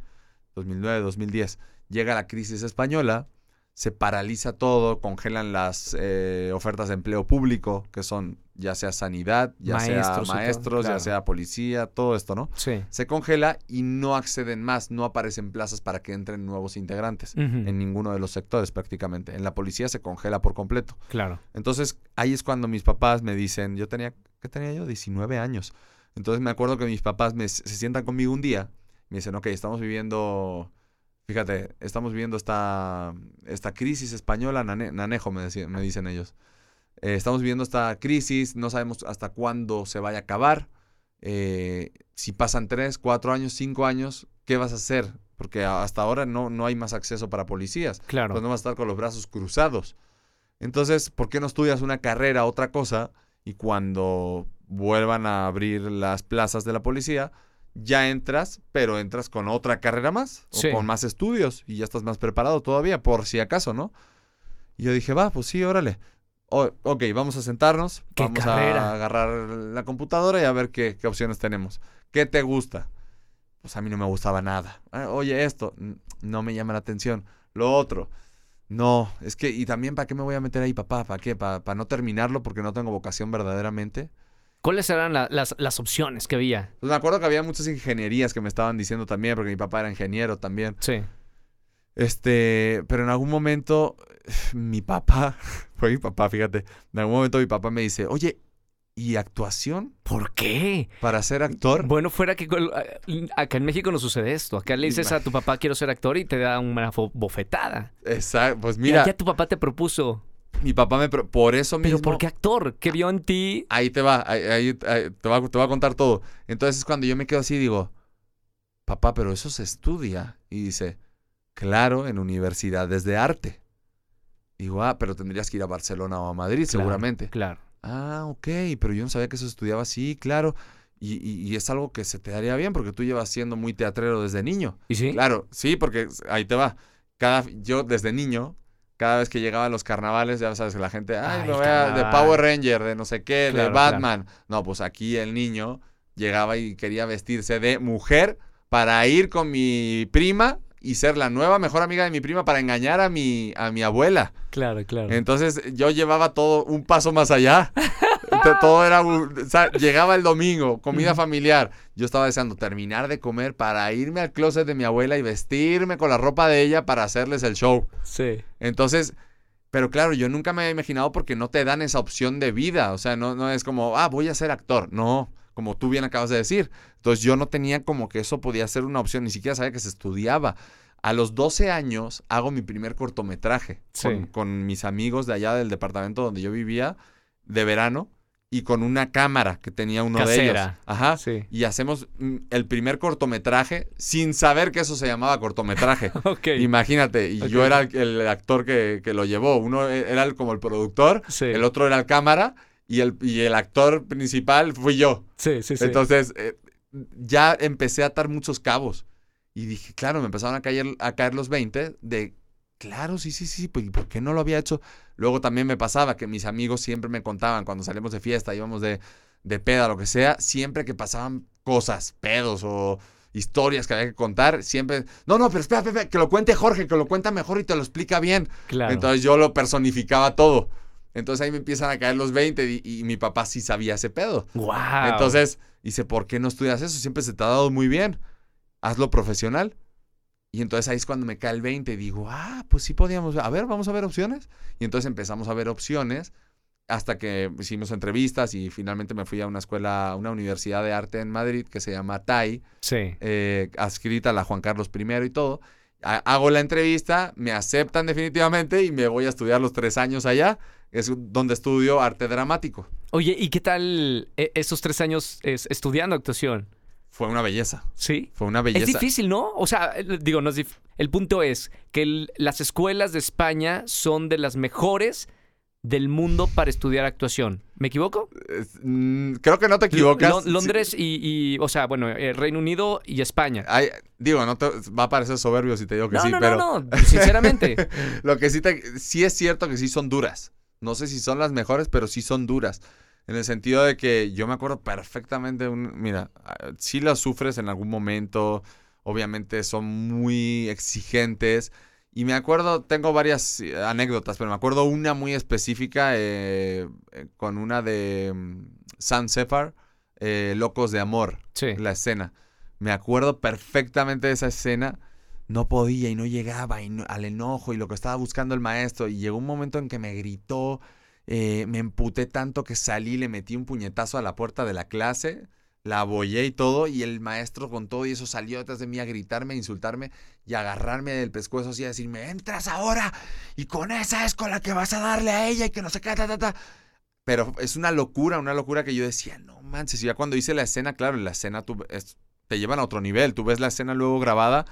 2009, 2010. Llega la crisis española, se paraliza todo, congelan las eh, ofertas de empleo público, que son ya sea sanidad, ya Maestros sea maestros, claro. ya sea policía, todo esto, ¿no? Sí. Se congela y no acceden más, no aparecen plazas para que entren nuevos integrantes en ninguno de los sectores prácticamente. En la policía se congela por completo. Claro. Entonces, ahí es cuando mis papás me dicen, yo tenía, ¿qué tenía yo? 19 años. Entonces me acuerdo que mis papás me, se sientan conmigo un día, me dicen, ok, estamos viviendo, fíjate, estamos viviendo esta, esta crisis española, nane- nanejo, me, decían- me dicen ellos. Eh, estamos viviendo esta crisis, no sabemos hasta cuándo se vaya a acabar. eh, si pasan tres, cuatro años, cinco años, ¿qué vas a hacer? Porque hasta ahora no, no hay más acceso para policías. Claro. Pues no vas a estar con los brazos cruzados. Entonces, ¿por qué no estudias una carrera, otra cosa? Y cuando vuelvan a abrir las plazas de la policía, ya entras, pero entras con otra carrera más, Sí. o con más estudios, y ya estás más preparado todavía, por si acaso, ¿no? Y yo dije, va, pues sí, órale. O- ok, vamos a sentarnos, ¿Qué vamos carrera? a agarrar la computadora y a ver qué, qué opciones tenemos. ¿Qué te gusta? Pues a mí no me gustaba nada. Ah, Oye, esto no me llama la atención. Lo otro, no, es que, y también, ¿para qué me voy a meter ahí, papá? ¿Para qué? ¿Para, no terminarlo porque no tengo vocación verdaderamente? ¿Cuáles eran la- las, las opciones que había? Pues me acuerdo que había muchas ingenierías que me estaban diciendo también, porque mi papá era ingeniero también. Sí. Este, pero en algún momento, mi papá, fue mi papá, fíjate, en algún momento mi papá me dice, oye, ¿y actuación? ¿Por qué? ¿Para ser actor? Bueno, fuera que acá en México no sucede esto. Acá le dices a tu papá quiero ser actor y te da una bofetada. Exacto, pues mira, allá tu papá te propuso. Mi papá me, por eso mismo. ¿Pero por qué actor? ¿Qué vio en ti? Ahí te va, ahí, ahí- ahí te, va, te voy a contar todo. Entonces cuando yo me quedo así, digo, papá, pero eso se estudia. Y dice, claro, en universidades de arte. Digo, ah, pero tendrías que ir a Barcelona o a Madrid, Claro, seguramente. Claro. Ah, ok, pero yo no sabía que eso se estudiaba así, claro. Y, y- y es algo que se te daría bien porque tú llevas siendo muy teatrero desde niño. ¿Y sí? Claro, sí, porque ahí te va. Cada, yo desde niño, cada vez que llegaba a los carnavales, ya sabes que la gente, ay, Ay, me voy a- de. Power Ranger, de no sé qué, de claro. Batman. No, pues aquí el niño llegaba y quería vestirse de mujer para ir con mi prima y ser la nueva mejor amiga de mi prima para engañar a mi, a mi abuela. Claro, claro. Entonces yo llevaba todo un paso más allá. Entonces, todo era, o sea, llegaba el domingo, comida familiar. Yo estaba deseando terminar de comer para irme al closet de mi abuela y vestirme con la ropa de ella para hacerles el show. Sí. Entonces, pero claro, yo nunca me había imaginado porque no te dan esa opción de vida. O sea, no, no es como, ah, voy a ser actor. No, como tú bien acabas de decir. Entonces yo no tenía como que eso podía ser una opción, ni siquiera sabía que se estudiaba. A los 12 años hago mi primer cortometraje con, con mis amigos de allá del departamento donde yo vivía de verano y con una cámara que tenía uno de ellos. Casera. Ajá. Sí. Y hacemos mm, el primer cortometraje sin saber que eso se llamaba cortometraje. Ok. Imagínate, y yo era el, el actor que, que lo llevó. Uno e- era el- como el productor, Sí. el otro era el cámara y el, y el actor principal fui yo. Sí, sí, sí. Entonces, eh, ya empecé a atar muchos cabos. Y dije, claro, me empezaron a caer, a caer los 20 de, claro, sí, sí, sí, pues, ¿y ¿por qué no lo había hecho? Luego también me pasaba que mis amigos siempre me contaban cuando salimos de fiesta, íbamos de, de peda, lo que sea, siempre que pasaban cosas, pedos o historias que había que contar, siempre, no, no, pero espera, espera, que lo cuente Jorge, que lo cuenta mejor y te lo explica bien. claro. Entonces yo lo personificaba todo. Entonces ahí me empiezan a caer los 20 y, y mi papá sí sabía ese pedo. wow. Entonces dice, ¿por qué no estudias eso? Siempre se te ha dado muy bien. Hazlo profesional. Y entonces ahí es cuando me cae el 20 y digo, ah, pues sí podíamos, a ver, vamos a ver opciones. Y entonces empezamos a ver opciones hasta que hicimos entrevistas y finalmente me fui a una escuela, a una universidad de arte en Madrid que se llama TAI, Sí. eh, adscrita a la Juan Carlos I y todo. Ha- Hago la entrevista, me aceptan definitivamente y me voy a estudiar los tres años allá. Es donde estudio arte dramático. Oye, ¿y qué tal eh, esos tres años es- estudiando actuación? Fue una belleza. ¿Sí? Fue una belleza. Es difícil, ¿no? O sea, el- digo, no es dif- el punto es que el- las escuelas de España son de las mejores del mundo para estudiar actuación. ¿Me equivoco? Mm, creo que no te equivocas. Lo- Londres y, y, o sea, bueno, eh, Reino Unido y España. Ay, digo, no te va a parecer soberbio si te digo que no, sí, no, pero no, no, sinceramente. lo que sí te sí es cierto que sí son duras. No sé si son las mejores, pero sí son duras. En el sentido de que yo me acuerdo perfectamente, un, mira, ah, sí las sufres en algún momento, obviamente son muy exigentes. Y me acuerdo, tengo varias eh, anécdotas, pero me acuerdo una muy específica eh, eh, con una de mm, San Sefar, eh, Locos de Amor, Sí. la escena. Me acuerdo perfectamente de esa escena. No podía y no llegaba y no- al enojo y lo que estaba buscando el maestro. Y llegó un momento en que me gritó, eh, me emputé tanto que salí, le metí un puñetazo a la puerta de la clase, la abollé y todo. Y el maestro con todo y eso salió detrás de mí a gritarme, a insultarme y a agarrarme del pescuezo así a decirme, entras ahora y con esa es con la que vas a darle a ella y que no sé qué, ta, ta, ta. Pero es una locura, una locura que yo decía, no manches, y ya cuando hice la escena, claro, la escena tú, te llevan a otro nivel. Tú ves la escena luego grabada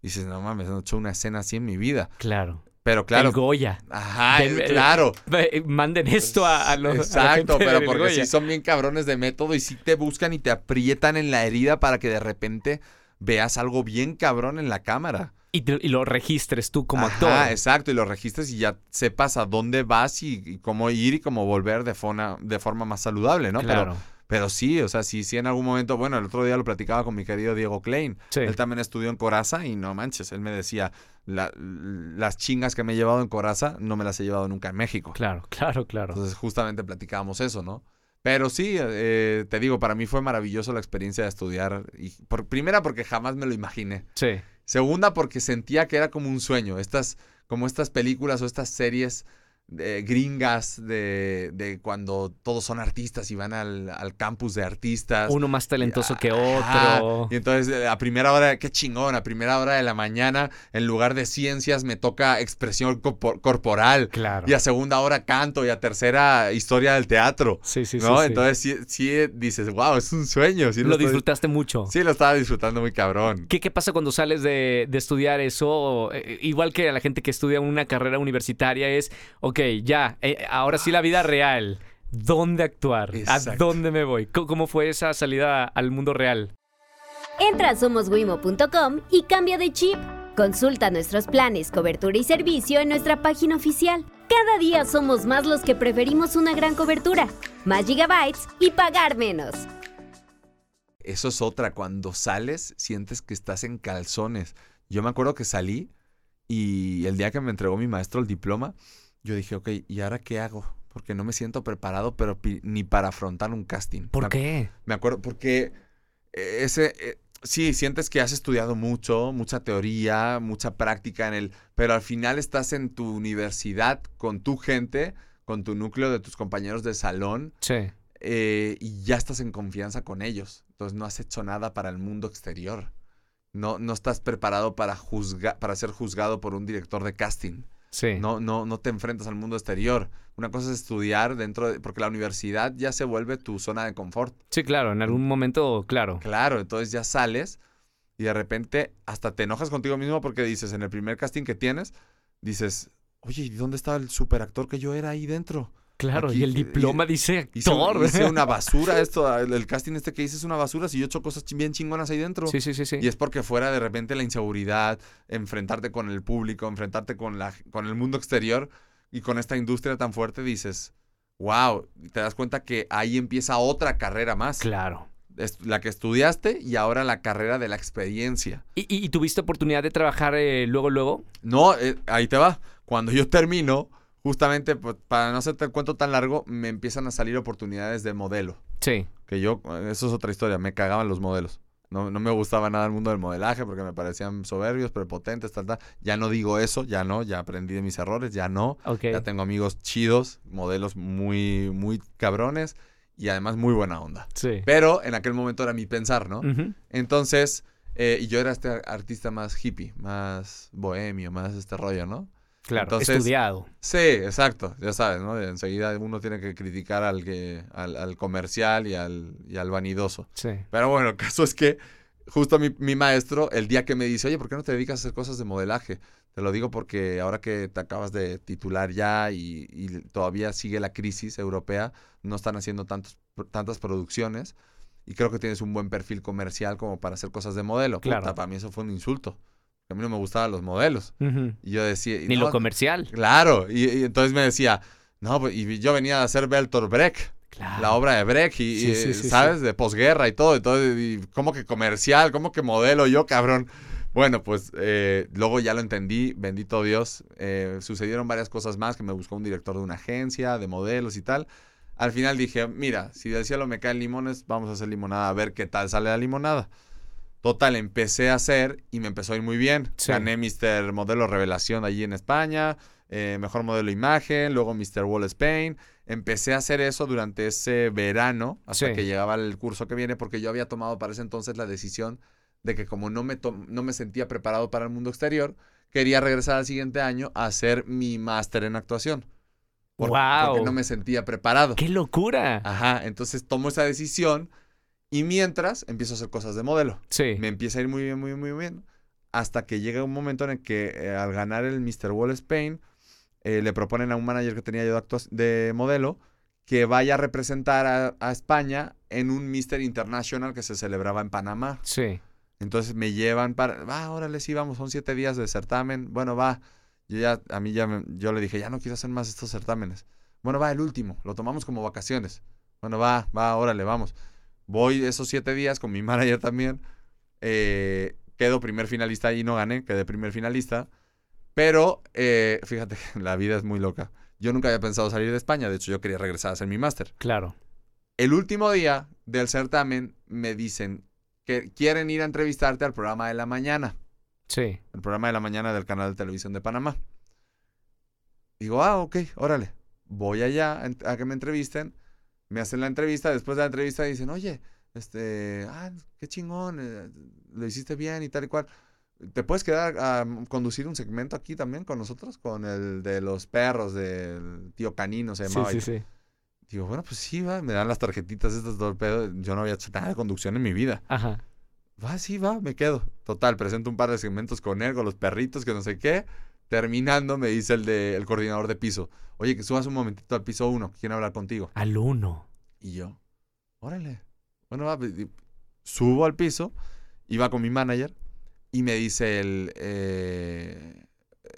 y dices, no mames, no he hecho una escena así en mi vida. Claro. Pero claro, El Goya. ajá, Del- eh, claro. Eh, Manden esto a, a los. a la Exacto, gente pero porque Goya. sí son bien cabrones de método y sí te buscan y te aprietan en la herida para que de repente veas algo bien cabrón en la cámara. Y, te- y lo registres tú como Ajá, actor. exacto, y lo registres y ya sepas a dónde vas y, y cómo ir y cómo volver de forma, de forma más saludable, ¿no? Claro. Pero, pero sí, o sea, sí, sí en algún momento, bueno, el otro día lo platicaba con mi querido Diego Klein. Sí. Él también estudió en Coraza y no manches, él me decía, "La- las chingas que me he llevado en Coraza no me las he llevado nunca en México. Claro, claro, claro. Entonces justamente platicábamos eso, ¿no? Pero sí, eh, te digo, para mí fue maravilloso la experiencia de estudiar. Y por, primera porque jamás me lo imaginé. Sí. Segunda porque sentía que era como un sueño. Estas, como estas películas o estas series de gringas de, de cuando todos son artistas y van al, al campus de artistas. Uno más talentoso que Ajá. otro. Y entonces eh, a primera hora, qué chingón, a primera hora de la mañana, en lugar de ciencias, me toca expresión corpo- corporal. Claro. Y a segunda hora canto y a tercera historia del teatro. Sí, sí, sí. ¿No? sí. Entonces sí, sí dices, wow, es un sueño. Sí lo estoy- disfrutaste mucho. Sí, lo estaba disfrutando muy cabrón. ¿Qué, qué pasa cuando sales de, de estudiar eso? Eh, igual que a la gente que estudia una carrera universitaria es, ok, ya, eh, ahora sí la vida real. ¿Dónde actuar? ¿A dónde me voy? ¿Cómo, cómo fue esa salida al mundo real? Entra a somoswimo.com y cambia de chip. Consulta nuestros planes, cobertura y servicio en nuestra página oficial. Cada día somos más los que preferimos una gran cobertura, más gigabytes y pagar menos. Eso es otra. Cuando sales, sientes que estás en calzones. Yo me acuerdo que salí y el día que me entregó mi maestro el diploma, yo dije, ok, ¿y ahora qué hago? Porque no me siento preparado, pero ni para afrontar un casting. ¿Por Me- qué? Me acuerdo, porque eh, ese, eh, sí, sientes que has estudiado mucho, mucha teoría, mucha práctica en el, pero al final estás en tu universidad con tu gente, con tu núcleo de tus compañeros de salón Sí. eh, y ya estás en confianza con ellos. Entonces no has hecho nada para el mundo exterior. No, no estás preparado para, juzga- para ser juzgado por un director de casting. Sí. No, no, no te enfrentas al mundo exterior. Una cosa es estudiar dentro de, porque la universidad ya se vuelve tu zona de confort. Sí, claro, en algún momento, claro. Claro, entonces ya sales y de repente hasta te enojas contigo mismo porque dices, en el primer casting que tienes, dices, oye, ¿y dónde estaba el superactor que yo era ahí dentro? Claro, Aquí, y el diploma dice Hice, actor. hice una basura esto, el, casting este que hice es una basura, si yo he hecho cosas bien chingonas ahí dentro. Sí, sí, sí, sí. Y es porque fuera de repente la inseguridad, enfrentarte con el público, enfrentarte con, la, con el mundo exterior y con esta industria tan fuerte, dices, wow, te das cuenta que ahí empieza otra carrera más. Claro. Es la que estudiaste y ahora la carrera de la experiencia. ¿Y, y- y tuviste oportunidad de trabajar eh, luego, luego? No, eh, ahí te va. Cuando yo termino, justamente pues, para no hacerte el cuento tan largo, me empiezan a salir oportunidades de modelo. Sí. Que yo, eso es otra historia, me cagaban los modelos. No, no me gustaba nada el mundo del modelaje porque me parecían soberbios, prepotentes, tal, tal. Ya no digo eso, ya no, ya aprendí de mis errores, ya no. Ok. Ya tengo amigos chidos, modelos muy, muy cabrones y además muy buena onda. Sí. Pero en aquel momento era mi pensar, ¿no? Entonces, eh, y yo era este artista más hippie, más bohemio, más este rollo, ¿no? Claro, Entonces- estudiado. Sí, exacto, ya sabes, ¿no? Enseguida uno tiene que criticar al que, al, al comercial y al, y al vanidoso. Sí. Pero bueno, el caso es que justo mi, mi maestro, el día que me dice, oye, ¿por qué no te dedicas a hacer cosas de modelaje? Te lo digo porque ahora que te acabas de titular ya y, y todavía sigue la crisis europea, no están haciendo tantos, tantas producciones y creo que tienes un buen perfil comercial como para hacer cosas de modelo. Claro. Puta, para mí eso fue un insulto. A mí no me gustaban los modelos. Y yo decía... Ni no, lo comercial. Claro, y, y entonces me decía, no, pues, y yo venía a hacer Bertolt Brecht, Claro. la obra de Brecht, y, Sí, y, sí, sí, ¿sabes? De posguerra y todo, y todo, y ¿cómo que comercial? ¿Cómo que modelo yo, cabrón? Bueno, pues eh, luego ya lo entendí, bendito Dios. eh, sucedieron varias cosas más, que me buscó un director de una agencia, de modelos y tal. Al final dije, mira, si del cielo me caen limones, vamos a hacer limonada, a ver qué tal sale la limonada. Total, empecé a hacer y me empezó a ir muy bien. Sí. Gané Mr. Modelo Revelación allí en España, eh, Mejor Modelo Imagen, luego Mr. Wall Spain. Empecé a hacer eso durante ese verano, hasta Sí. que llegaba el curso que viene, porque yo había tomado para ese entonces la decisión de que como no me, no me sentía preparado para el mundo exterior, quería regresar al siguiente año a hacer mi máster en actuación. ¡Guau! Porque no me sentía preparado. ¡Qué locura! Ajá, entonces tomo esa decisión y mientras empiezo a hacer cosas de modelo. Sí. Me empieza a ir muy bien, muy bien, muy bien. Hasta que llega un momento en el que eh, al ganar el Mr. Wall Spain, eh, le proponen a un manager que tenía yo de, de modelo que vaya a representar a, a España en un Mr. International que se celebraba en Panamá. Sí. Entonces me llevan para, va, órale, sí, vamos, son siete días de certamen. Bueno, va. Yo ya, a mí ya, me- yo le dije, ya no quiero hacer más estos certámenes. Bueno, va, el último, lo tomamos como vacaciones. Bueno, va, va, órale, vamos. Voy esos siete días con mi manager también. Eh, quedo primer finalista y no gané, quedé primer finalista. Pero, eh, fíjate, que la vida es muy loca. Yo nunca había pensado salir de España, de hecho yo quería regresar a hacer mi máster. Claro. El último día del certamen me dicen que quieren ir a entrevistarte al programa de la mañana, Sí. el programa de la mañana del canal de televisión de Panamá. Digo, ah, ok, órale. Voy allá a que me entrevisten, me hacen la entrevista, después de la entrevista dicen, oye, este, ah, qué chingón, eh, lo hiciste bien y tal y cual. ¿Te puedes quedar a conducir un segmento aquí también con nosotros? Con el de los perros, del tío Canino se Sí, llamaba. sí, sí. Digo, bueno, pues sí, va, me dan las tarjetitas estas todo el pedo. Yo no había hecho nada de conducción en mi vida. Ajá. Va, sí, va, me quedo. Total, presento un par de segmentos con él, con los perritos, que no sé qué. Terminando, me dice el, de, el coordinador de piso, oye, que subas un momentito al piso uno, quiero hablar contigo. Al uno. Y yo, órale. Bueno, va, pues, subo al piso, iba con mi manager, y me dice el, eh,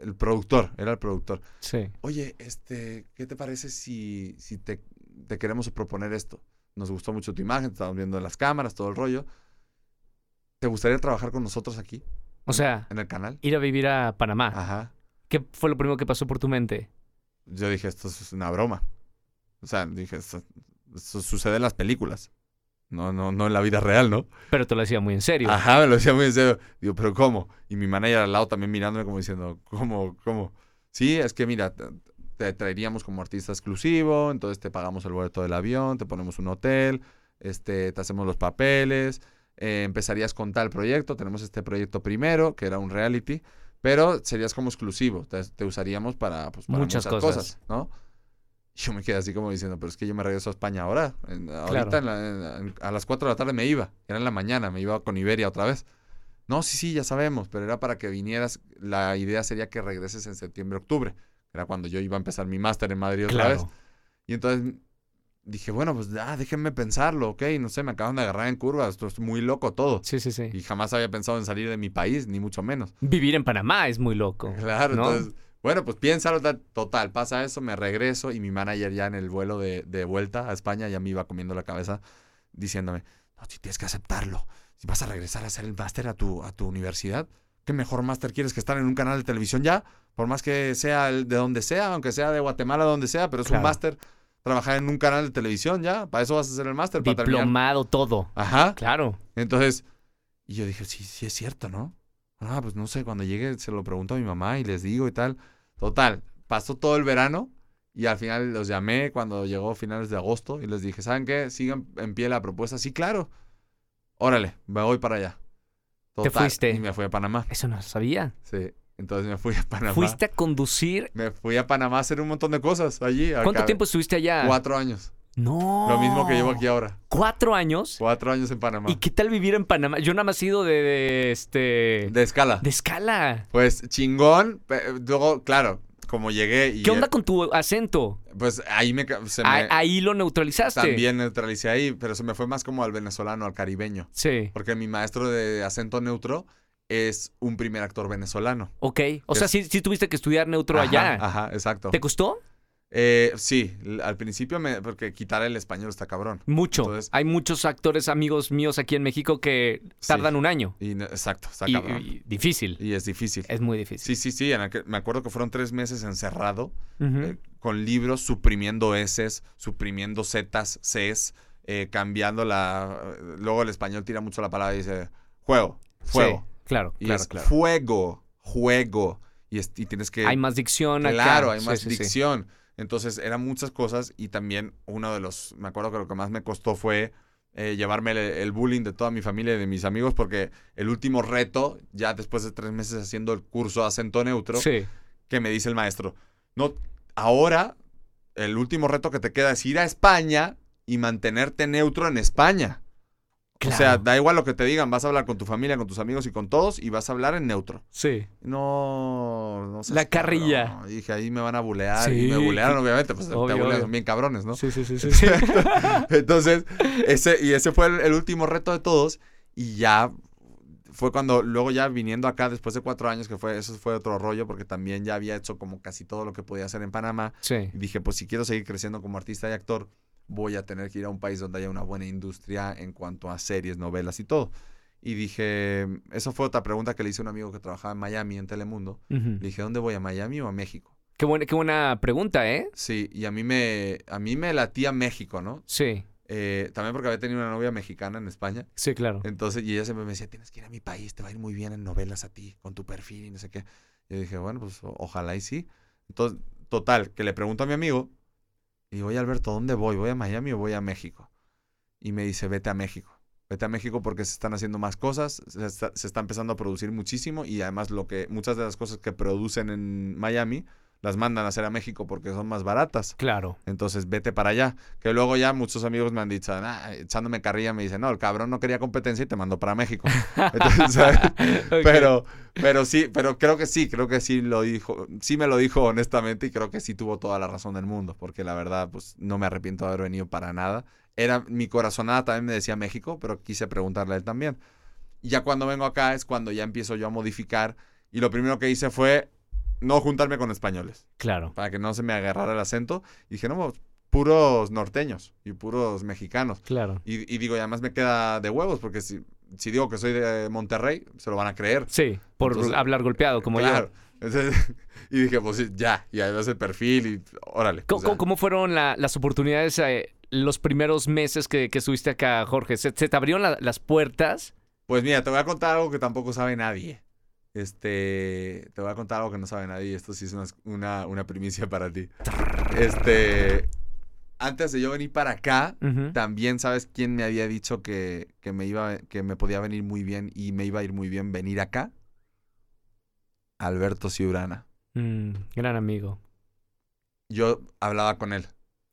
el productor, era el productor, Sí. oye, este, ¿qué te parece si, si te, te queremos proponer esto? Nos gustó mucho tu imagen, te estamos viendo en las cámaras, todo el rollo. ¿Te gustaría trabajar con nosotros aquí, O sea, en el canal? ir a vivir a Panamá. Ajá. ¿Qué fue lo primero que pasó por tu mente? Yo dije, esto es una broma. O sea, dije, esto, esto sucede en las películas. No, no, no en la vida real, ¿no? Pero te lo decía muy en serio. Ajá, me lo decía muy en serio. Digo, ¿pero cómo? Y mi manager al lado también mirándome como diciendo, ¿cómo? ¿Cómo? Sí, es que mira, te, te traeríamos como artista exclusivo, entonces te pagamos el boleto del avión, te ponemos un hotel, este, te hacemos los papeles, eh, empezarías con tal proyecto, tenemos este proyecto primero, que era un reality, pero serías como exclusivo, te, te usaríamos para, pues, para Muchas muchas, cosas. cosas, ¿no? Yo me quedé así como diciendo, pero es que yo me regreso a España ahora. en- ahorita en la- en- a las 4 de la tarde me iba. Era en la mañana, me iba con Iberia otra vez. No, sí, sí, ya sabemos, pero era para que vinieras. La idea sería que regreses en septiembre, octubre. Era cuando yo iba a empezar mi máster en Madrid otra vez. Y entonces dije, bueno, pues ah, déjenme pensarlo, ok. No sé, me acaban de agarrar en curva. Esto es muy loco todo. Sí, sí, sí. Y jamás había pensado en salir de mi país, ni mucho menos. Vivir en Panamá es muy loco. Claro, ¿no? entonces, bueno, pues piénsalo, tal- total, pasa eso, me regreso y mi manager ya en el vuelo de, de vuelta a España ya me iba comiendo la cabeza diciéndome, no, si tienes que aceptarlo, si vas a regresar a hacer el máster a tu, a tu universidad, ¿qué mejor máster quieres que estar en un canal de televisión ya? Por más que sea el de donde sea, aunque sea de Guatemala, donde sea, pero es Claro. un máster, trabajar en un canal de televisión ya, para eso vas a hacer el máster, para. Diplomado, todo. Ajá. Claro. Entonces, y yo dije, sí, sí es cierto, ¿no? Ah, pues no sé, cuando llegue se lo pregunto a mi mamá y les digo y tal. Total, pasó todo el verano y al final los llamé cuando llegó finales de agosto y les dije, ¿saben qué? Sigan en pie la propuesta. Sí, claro. Órale, me voy para allá. ¿Te fuiste? Y me fui a Panamá. Eso no lo sabía. Sí, entonces me fui a Panamá. Fuiste a conducir. Me fui a Panamá a hacer un montón de cosas allí. ¿Cuánto tiempo estuviste allá? Cuatro años. No. Lo mismo que llevo aquí ahora. ¿Cuatro años? Cuatro años en Panamá. ¿Y qué tal vivir en Panamá? Yo nada más he ido de, de, este. De escala. de escala. Pues chingón. Luego, claro, como llegué y... ¿Qué onda con tu acento? Pues ahí me, ca- se me Ah, Ahí lo neutralizaste. también neutralicé ahí, pero se me fue más como al venezolano, al caribeño. Sí. Porque mi maestro de acento neutro es un primer actor venezolano. Ok. O sea, Es- sí, sí tuviste que estudiar neutro Ajá, allá. Ajá, exacto. ¿Te costó? Eh, sí, al principio me, porque quitar el español está cabrón. Mucho. Entonces- Hay muchos actores amigos míos aquí en México que Sí. tardan un año. Y exacto, está Y, cabrón. y difícil. Y es difícil. Es muy difícil. Sí, sí, sí. aquel- me acuerdo que fueron tres meses encerrado eh, con libros suprimiendo S, suprimiendo Zetas, Cs, eh, cambiando la. Luego el español tira mucho la palabra y dice juego, fuego. Sí, claro, Y claro, es claro. fuego, juego. Y, es- y tienes que. Hay más dicción acá. Claro, hay Sí, más sí, sí. dicción. Entonces eran muchas cosas y también uno de los. Me acuerdo que lo que más me costó fue. eh, llevarme el, el bullying de toda mi familia y de mis amigos porque el último reto, ya después de tres meses haciendo el curso acento neutro, Sí. que me dice el maestro, no, ahora el último reto que te queda es ir a España y mantenerte neutro en España. O sea, da igual lo que te digan, vas a hablar con tu familia, con tus amigos y con todos y vas a hablar en neutro. Sí. No, no seas La carrilla. Dije, ahí me van a bulear. Sí, y me bulearon, obviamente, pues te obvio, bulean, obvio. son bien cabrones, ¿no? Sí, sí, sí, sí. sí. Entonces, ese, y ese fue el, el último reto de todos. Y ya fue cuando, luego ya viniendo acá después de cuatro años, que fue, eso fue otro rollo, porque también ya había hecho como casi todo lo que podía hacer en Panamá. sí. Y dije, pues si quiero seguir creciendo como artista y actor, voy a tener que ir a un país donde haya una buena industria en cuanto a series, novelas y todo. Y dije, eso fue otra pregunta que le hice a un amigo que trabajaba en Miami, en Telemundo. Ujú. Le dije, ¿dónde voy? ¿A Miami o a México? Qué buena, qué buena pregunta, ¿eh? Sí, y a mí me, a mí me latía México, ¿no? Sí, Eh, también porque había tenido una novia mexicana en España. sí, claro. Entonces, y ella siempre me decía, tienes que ir a mi país, te va a ir muy bien en novelas a ti, con tu perfil y no sé qué. Yo dije, bueno, pues ojalá y sí. Entonces, total, que le pregunto a mi amigo, y digo, oye Alberto, ¿dónde voy? ¿Voy a Miami o voy a México? Y me dice, vete a México. Vete a México porque se están haciendo más cosas, se está, se está empezando a producir muchísimo y además lo que muchas de las cosas que producen en Miami las mandan a hacer a México porque son más baratas. Claro. Entonces vete para allá. Que luego ya muchos amigos me han dicho, "Ah", echándome carrilla, me dicen, no, el cabrón no quería competencia y te mandó para México. Pero, pero sí, pero creo que sí, creo que sí lo dijo, sí me lo dijo honestamente y creo que sí tuvo toda la razón del mundo, porque la verdad, pues no me arrepiento de haber venido para nada. Era, mi corazonada también me decía México, pero quise preguntarle a él también. Y ya cuando vengo acá es cuando ya empiezo yo a modificar y lo primero que hice fue no juntarme con españoles Claro. para que no se me agarrara el acento. Y dije, no, pues, puros norteños y puros mexicanos. Claro. Y, y digo, y además me queda de huevos, porque si, si digo que soy de Monterrey, se lo van a creer. Sí, por Entonces, hablar golpeado como claro. yo. Entonces, y dije, pues sí, ya, y ves el perfil y órale. ¿Cómo, sea, cómo fueron la- las oportunidades eh, los primeros meses que, que estuviste acá, Jorge? ¿Se, se te abrieron la- las puertas? Pues mira, te voy a contar algo que tampoco sabe nadie. Este, te voy a contar algo que no sabe nadie. y Esto sí es una, una, una primicia para ti. Este, antes de yo venir para acá. También sabes quién me había dicho que, que me iba que me podía venir muy bien y me iba a ir muy bien venir acá. Alberto Ciurana. Mm, gran amigo. Yo hablaba con él.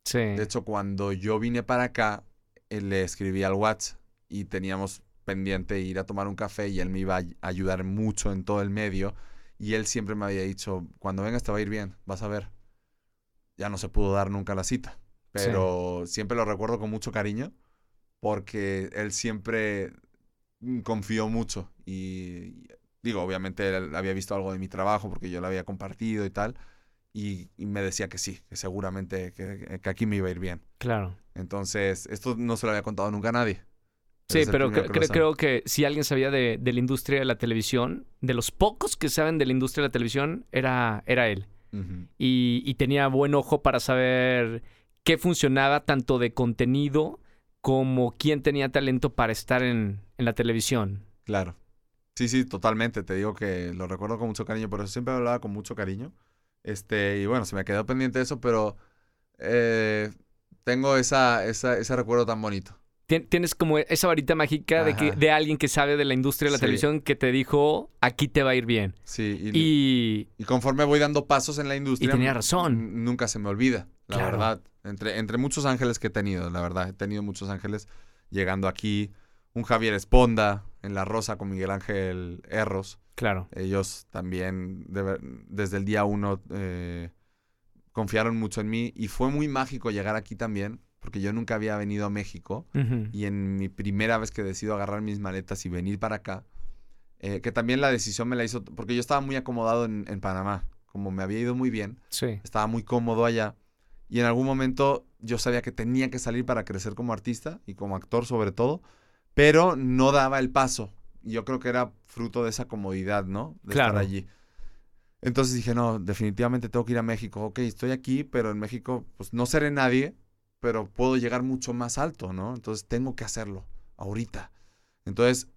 Sí. De hecho, cuando yo vine para acá, él le escribí al WhatsApp y teníamos pendiente ir a tomar un café y él me iba a ay- ayudar mucho en todo el medio. Y él siempre me había dicho, cuando vengas te va a ir bien, vas a ver. Ya no se pudo dar nunca la cita, pero siempre lo recuerdo con mucho cariño porque él siempre mm, confió mucho y digo, obviamente él había visto algo de mi trabajo porque yo lo había compartido y tal y, y me decía que sí, que seguramente que, que aquí me iba a ir bien. Claro. Entonces, esto no se lo había contado nunca a nadie. Sí, pero cre- que creo que si alguien sabía de, de la industria de la televisión, de los pocos que saben de la industria de la televisión, era, era él. Y, y tenía buen ojo para saber qué funcionaba tanto de contenido como quién tenía talento para estar en, en la televisión. Claro. Sí, sí, totalmente. Te digo que lo recuerdo con mucho cariño, por eso siempre hablaba con mucho cariño. Este, y bueno, se me quedó pendiente eso, pero eh, tengo esa, esa, ese recuerdo tan bonito. Tien- Tienes como esa varita mágica de, que, de alguien que sabe de la industria de la Sí. televisión que te dijo, aquí te va a ir bien. Sí, y, Y y conforme voy dando pasos en la industria. tenía razón. Nunca se me olvida, la Claro. verdad. Entre, entre muchos ángeles que he tenido, la verdad. He tenido muchos ángeles llegando aquí. Un Javier Esponda en La Rosa con Miguel Ángel Erros. claro, Ellos también, de desde el día uno, eh, confiaron mucho en mí. Y fue muy mágico llegar aquí también, porque yo nunca había venido a México. Y en mi primera vez que decido agarrar mis maletas y venir para acá, eh, que también la decisión me la hizo, porque yo estaba muy acomodado en, en Panamá, como me había ido muy bien, sí, estaba muy cómodo allá. Y en algún momento yo sabía que tenía que salir para crecer como artista y como actor sobre todo, pero no daba el paso. Yo creo que era fruto de esa comodidad, ¿no? De Claro. estar allí. Entonces dije, no, definitivamente tengo que ir a México. Ok, estoy aquí, pero en México, pues no seré nadie, pero puedo llegar mucho más alto, ¿no? Entonces tengo que hacerlo ahorita. Entonces,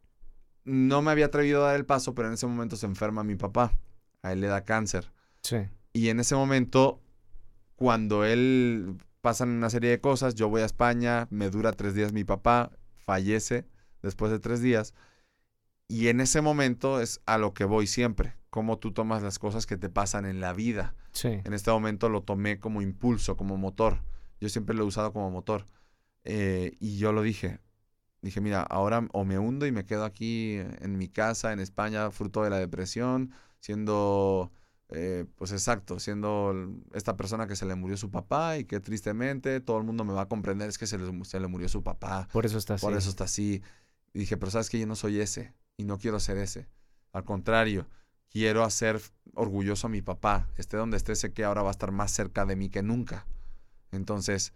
no me había atrevido a dar el paso, pero en ese momento se enferma mi papá. A él le da cáncer. sí, Y en ese momento, cuando él pasan una serie de cosas, yo voy a España, me dura tres días mi papá, fallece después de tres días. Y en ese momento es a lo que voy siempre. cómo tú tomas las cosas que te pasan en la vida. Sí. En este momento lo tomé como impulso, como motor. Yo siempre lo he usado como motor. Eh, y yo lo dije. Dije, mira, ahora o me hundo y me quedo aquí en mi casa, en España, fruto de la depresión, siendo, eh, pues exacto, siendo esta persona que se le murió su papá y que tristemente todo el mundo me va a comprender es que se le, se le murió su papá. Por eso está así. Por eso está así. Y dije, pero sabes que yo no soy ese y no quiero ser ese. Al contrario, quiero hacer orgulloso a mi papá. Esté donde esté, sé que ahora va a estar más cerca de mí que nunca. Entonces,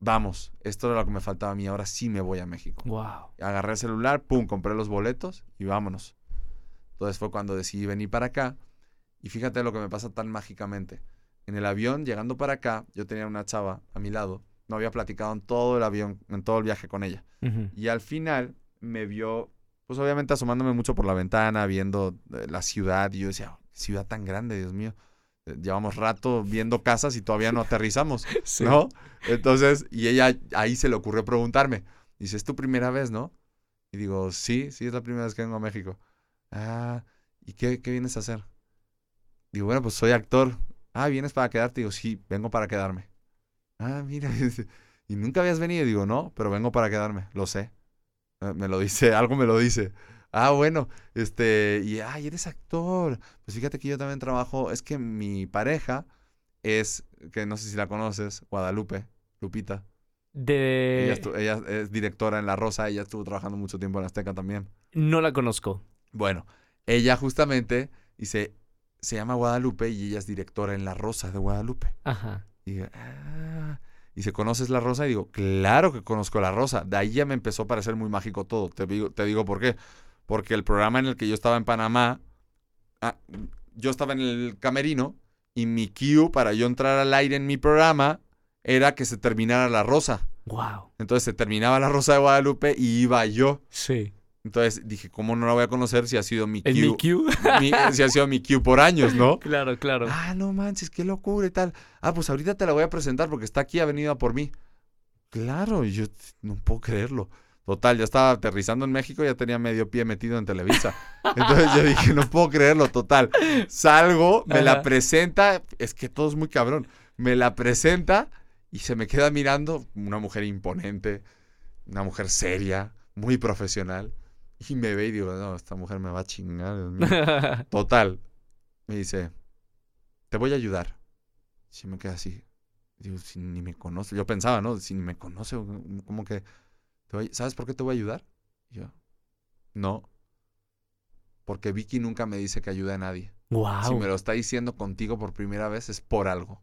vamos, esto era lo que me faltaba a mí. Ahora sí me voy a México. Wow. Agarré el celular, pum, compré los boletos y vámonos. Entonces fue cuando decidí venir para acá. Y fíjate lo que me pasa tan mágicamente. En el avión, llegando para acá, yo tenía una chava a mi lado. No había platicado en todo el avión, en todo el viaje con ella. Y al final me vio, pues obviamente asomándome mucho por la ventana, viendo eh, la ciudad. Y yo decía, "Oh, ciudad tan grande, Dios mío. Eh, Llevamos rato viendo casas y todavía no aterrizamos, Sí. ¿no? Entonces, y ella ahí se le ocurrió preguntarme. Dice, ¿es tu primera vez, no? Y digo, sí, sí, es la primera vez que vengo a México. Ah, ¿y qué, qué vienes a hacer? Digo, bueno, pues soy actor. Ah, ¿vienes para quedarte? Digo, sí, vengo para quedarme. Ah, mira, ¿y nunca habías venido? Digo, no, pero vengo para quedarme, lo sé. Me lo dice, algo me lo dice. Ah, bueno, este, y, ay, eres actor. Pues fíjate que yo también trabajo, es que mi pareja es, que no sé si la conoces, Guadalupe, Lupita. De... Ella, estu- ella es directora en La Rosa, ella estuvo trabajando mucho tiempo en Azteca también. No la conozco. Bueno, ella justamente dice, se llama Guadalupe y ella es directora en La Rosa de Guadalupe. Ajá. Y ah. Y se conoces La Rosa y digo, claro que conozco La Rosa. De ahí ya me empezó a parecer muy mágico todo. Te digo, te digo por qué. Porque el programa en el que yo estaba en Panamá, ah, yo estaba en el camerino y mi cue para yo entrar al aire en mi programa era que se terminara La Rosa. Wow. Entonces se terminaba La Rosa de Guadalupe y iba yo. Sí. Entonces dije, ¿cómo no la voy a conocer si ha sido mi ¿En cue? mi si ha sido mi cue por años, ¿no? claro, claro. Ah, no manches, qué locura y tal. Ah, pues ahorita te la voy a presentar porque está aquí, ha venido a por mí. Claro, yo no puedo creerlo. Total, ya estaba aterrizando en México, ya tenía medio pie metido en Televisa. Entonces yo dije, no puedo creerlo, total. Salgo, me la presenta, es que todo es muy cabrón. Me la presenta y se me queda mirando una mujer imponente, una mujer seria, muy profesional. Y me ve y digo, no, esta mujer me va a chingar. Dios mío". Total. Me dice, te voy a ayudar. Si me queda así. Digo, si ni me conoce. Yo pensaba, ¿no? Si ni me conoce, como que... ¿Sabes por qué te voy a ayudar? Y yo, no. Porque Vicky nunca me dice que ayude a nadie. wow. Si me lo está diciendo contigo por primera vez es por algo.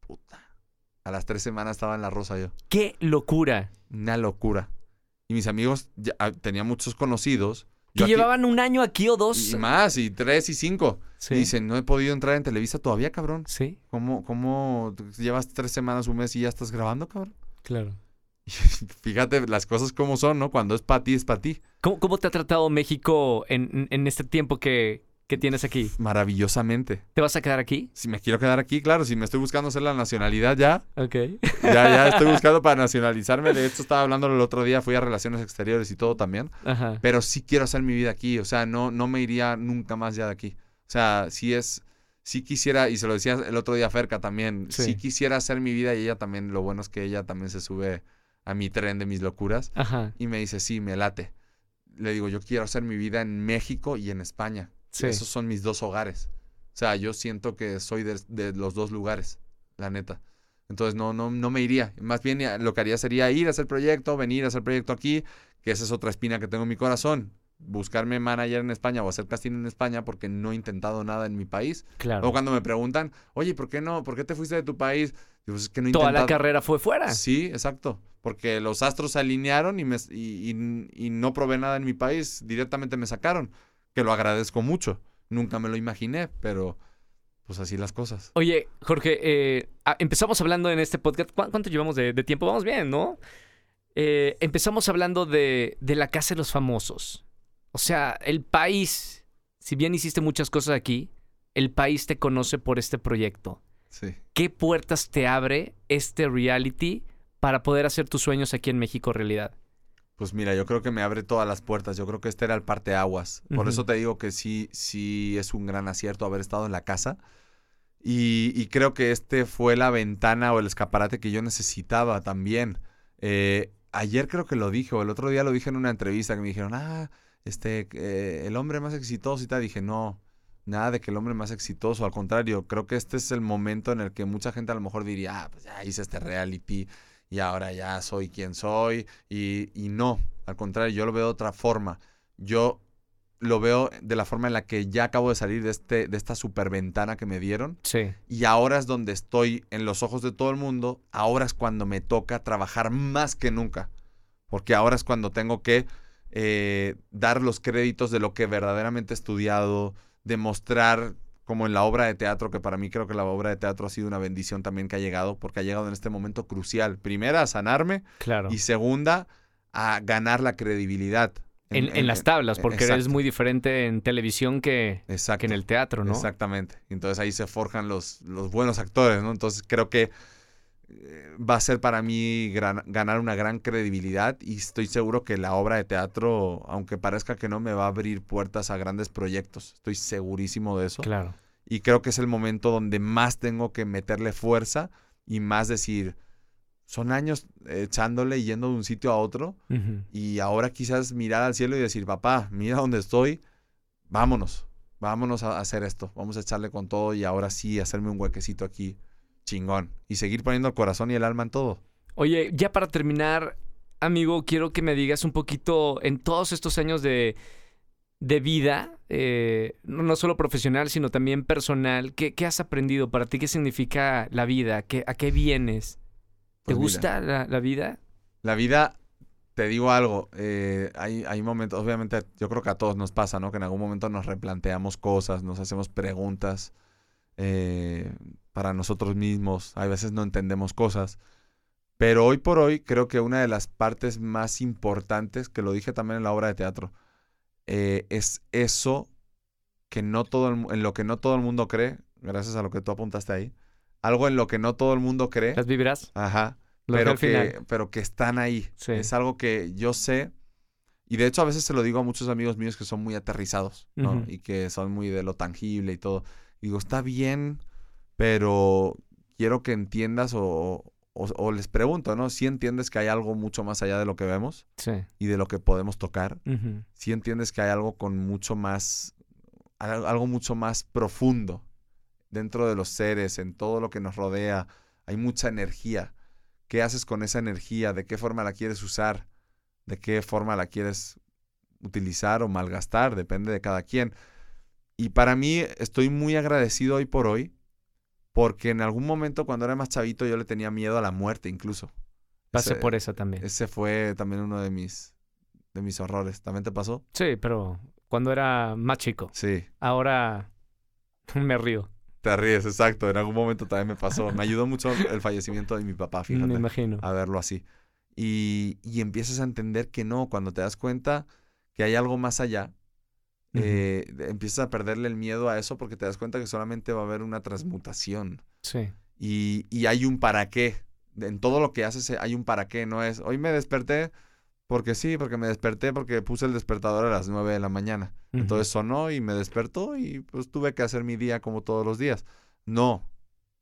Puta. A las tres semanas estaba en la rosa yo. Qué locura. Una locura. Y mis amigos, ya, ah, tenía muchos conocidos. Que aquí- llevaban un año aquí o dos. y más, y tres y cinco. Sí. Y dicen, no he podido entrar en Televisa todavía, cabrón. Sí, ¿Cómo, cómo llevas tres semanas, un mes y ya estás grabando, cabrón? claro. Fíjate las cosas como son, ¿no? Cuando es para ti, es para ti. ¿Cómo, cómo te ha tratado México en, en este tiempo que, que tienes aquí? Maravillosamente. ¿Te vas a quedar aquí? Si me quiero quedar aquí, claro, si me estoy buscando hacer la nacionalidad ya, Ok. ya, ya estoy buscando para nacionalizarme. De esto estaba hablando el otro día, fui a Relaciones Exteriores y todo también. Ajá. Pero sí quiero hacer mi vida aquí, o sea, no, no me iría nunca más ya de aquí. O sea, sí es, sí quisiera, y se lo decía el otro día a Ferca también, Sí. sí. quisiera hacer mi vida y ella también, lo bueno es que ella también se sube a mi tren de mis locuras Ajá. y me dice, sí, me late. Le digo, yo quiero hacer mi vida en México y en España. Sí. Esos son mis dos hogares. O sea, yo siento que soy de, de los dos lugares, la neta. Entonces no, no, no me iría. Más bien eh, lo que haría sería ir a hacer proyecto, venir a hacer proyecto aquí, que esa es otra espina que tengo en mi corazón. Buscarme manager en España o hacer casting en España porque no he intentado nada en mi país. Claro. O cuando me preguntan, oye, ¿por qué no? ¿Por qué te fuiste de tu país? "Pues es que no he Toda la intentado". carrera fue fuera. Sí, exacto. Porque los astros se alinearon y, me, y, y- y no probé nada en mi país. Directamente me sacaron. Que lo agradezco mucho. Nunca me lo imaginé, pero pues así las cosas. Oye, Jorge, eh, ah, empezamos hablando en este podcast. ¿Cuán- ¿Cuánto llevamos de, de tiempo? Vamos bien, ¿no? Eh, empezamos hablando de, de la Casa de los Famosos. O sea, el país, si bien hiciste muchas cosas aquí, el país te conoce por este proyecto. Sí. ¿Qué puertas te abre este reality para poder hacer tus sueños aquí en México realidad? Pues mira, yo creo que me abre todas las puertas. Yo creo que este era el parteaguas. Por eso te digo que sí, sí es un gran acierto haber estado en la casa. Y, y creo que este fue la ventana o el escaparate que yo necesitaba también. Eh, ayer creo que lo dije, o el otro día lo dije en una entrevista que me dijeron, ah, este, eh, el hombre más exitoso y tal. Dije, no, nada de que el hombre más exitoso. Al contrario, creo que este es el momento en el que mucha gente a lo mejor diría, ah, pues ya hice este reality y ahora ya soy quien soy. Y, y no, al contrario, yo lo veo de otra forma. Yo lo veo de la forma en la que ya acabo de salir de, este, de esta superventana que me dieron Sí. y ahora es donde estoy en los ojos de todo el mundo, ahora es cuando me toca trabajar más que nunca, porque ahora es cuando tengo que eh, dar los créditos de lo que verdaderamente he estudiado, demostrar como en la obra de teatro, que para mí creo que la obra de teatro ha sido una bendición también que ha llegado, porque ha llegado en este momento crucial. Primera, a sanarme Claro. y segunda, a ganar la credibilidad. En, en las tablas, porque eres exacto, muy diferente en televisión que, que en el teatro, ¿no? Exactamente. Entonces ahí se forjan los, los buenos actores, ¿no? Entonces creo que va a ser para mí gran- ganar una gran credibilidad y estoy seguro que la obra de teatro, aunque parezca que no, me va a abrir puertas a grandes proyectos. Estoy segurísimo de eso. Claro. Y creo que es el momento donde más tengo que meterle fuerza y más decir, son años echándole y yendo de un sitio a otro y ahora quizás mirar al cielo y decir, papá, mira dónde estoy, vámonos, vámonos a hacer esto, vamos a echarle con todo y ahora sí hacerme un huequecito aquí, chingón, y seguir poniendo el corazón y el alma en todo. Oye, ya para terminar, amigo, quiero que me digas un poquito en todos estos años de, de vida, eh, no solo profesional, sino también personal, ¿qué, qué has aprendido? ¿Para ti qué significa la vida? ¿Qué, ¿A qué vienes? ¿Te Pues gusta la, la vida? La vida, te digo algo, eh, hay, hay momentos, obviamente yo creo que a todos nos pasa, ¿no? Que en algún momento nos replanteamos cosas, nos hacemos preguntas eh, para nosotros mismos, a veces no entendemos cosas. Pero hoy por hoy creo que una de las partes más importantes, que lo dije también en la obra de teatro, eh, es eso que no todo el en lo que no todo el mundo cree, gracias a lo que tú apuntaste ahí, algo en lo que no todo el mundo cree. ¿Las vivirás? Ajá pero que, final. pero que están ahí. Sí. Es algo que yo sé. Y de hecho a veces se lo digo a muchos amigos míos que son muy aterrizados. Y que son muy de lo tangible y todo. Y digo, está bien, pero quiero que entiendas o, o- o les pregunto, ¿no? Si entiendes que hay algo mucho más allá de lo que vemos Sí. y de lo que podemos tocar. Si entiendes que hay algo con mucho más, al- algo mucho más profundo dentro de los seres, en todo lo que nos rodea. Hay mucha energía. ¿Qué haces con esa energía? ¿De qué forma la quieres usar? ¿De qué forma la quieres utilizar o malgastar? Depende de cada quien. Y para mí estoy muy agradecido hoy por hoy, porque en algún momento cuando era más chavito yo le tenía miedo a la muerte incluso. Pasé Ese- por eso también. Ese fue también uno de mis, de mis horrores. ¿También te pasó? Sí, pero cuando era más chico. Sí. Ahora me río, Te ríes, exacto. En algún momento también me pasó. Me ayudó mucho el fallecimiento de mi papá, me fíjate, imagino. a verlo así. Y, y empiezas a entender que no, cuando te das cuenta que hay algo más allá, Eh, empiezas a perderle el miedo a eso porque te das cuenta que solamente va a haber una transmutación. Sí. Y, y hay un para qué. En todo lo que haces eh, hay un para qué. No es, hoy me desperté porque sí, porque me desperté porque puse el despertador a las 9 de la mañana. Entonces sonó y me despertó y pues tuve que hacer mi día como todos los días. No,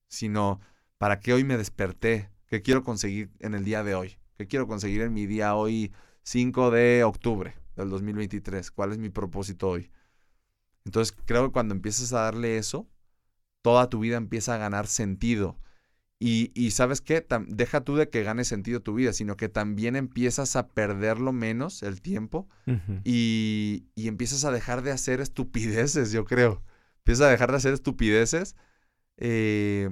sino para qué hoy me desperté, qué quiero conseguir en el día de hoy, qué quiero conseguir en mi día hoy 5 de octubre del 2023, cuál es mi propósito hoy. Entonces creo que cuando empiezas a darle eso, toda tu vida empieza a ganar sentido. Y, y sabes qué, Tam- deja tú de que gane sentido tu vida, sino que también empiezas a perderlo menos el tiempo y, y empiezas a dejar de hacer estupideces, yo creo. Empiezas a dejar de hacer estupideces eh,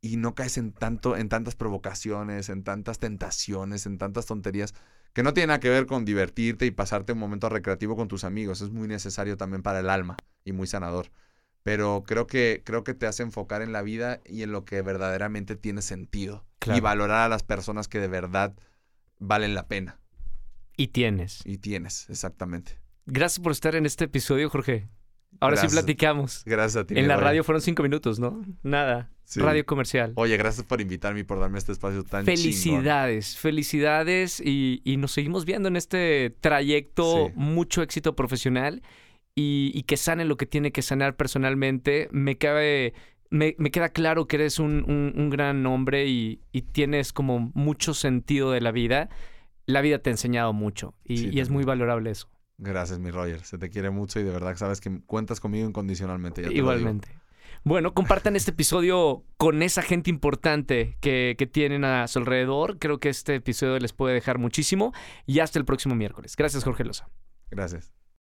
y no caes en tanto, en tantas provocaciones, en tantas tentaciones, en tantas tonterías, que no tiene nada que ver con divertirte y pasarte un momento recreativo con tus amigos. Es muy necesario también para el alma y muy sanador. Pero creo que, creo que te hace enfocar en la vida y en lo que verdaderamente tiene sentido. Claro. Y valorar a las personas que de verdad valen la pena. Y tienes. Y tienes, exactamente. Gracias por estar en este episodio, Jorge. Ahora Gracias. sí platicamos. Gracias a ti. En la radio fueron cinco minutos, ¿no? Nada. Sí. Radio comercial. Oye, gracias por invitarme y por darme este espacio tan chingón. Felicidades, felicidades y, y nos seguimos viendo en este trayecto, Sí. mucho éxito profesional y, y que sane lo que tiene que sanar personalmente. Me cabe, me, me queda claro que eres un, un- un gran hombre y, y tienes como mucho sentido de la vida. La vida te ha enseñado mucho y, Sí, y es muy valorable eso. Gracias, mi Roger. Se te quiere mucho y de verdad sabes que cuentas conmigo incondicionalmente. ya. Igualmente. Bueno, compartan este episodio con esa gente importante que, que tienen a su alrededor. Creo que este episodio les puede dejar muchísimo. Y hasta el próximo miércoles. Gracias, Jorge Loza. Gracias.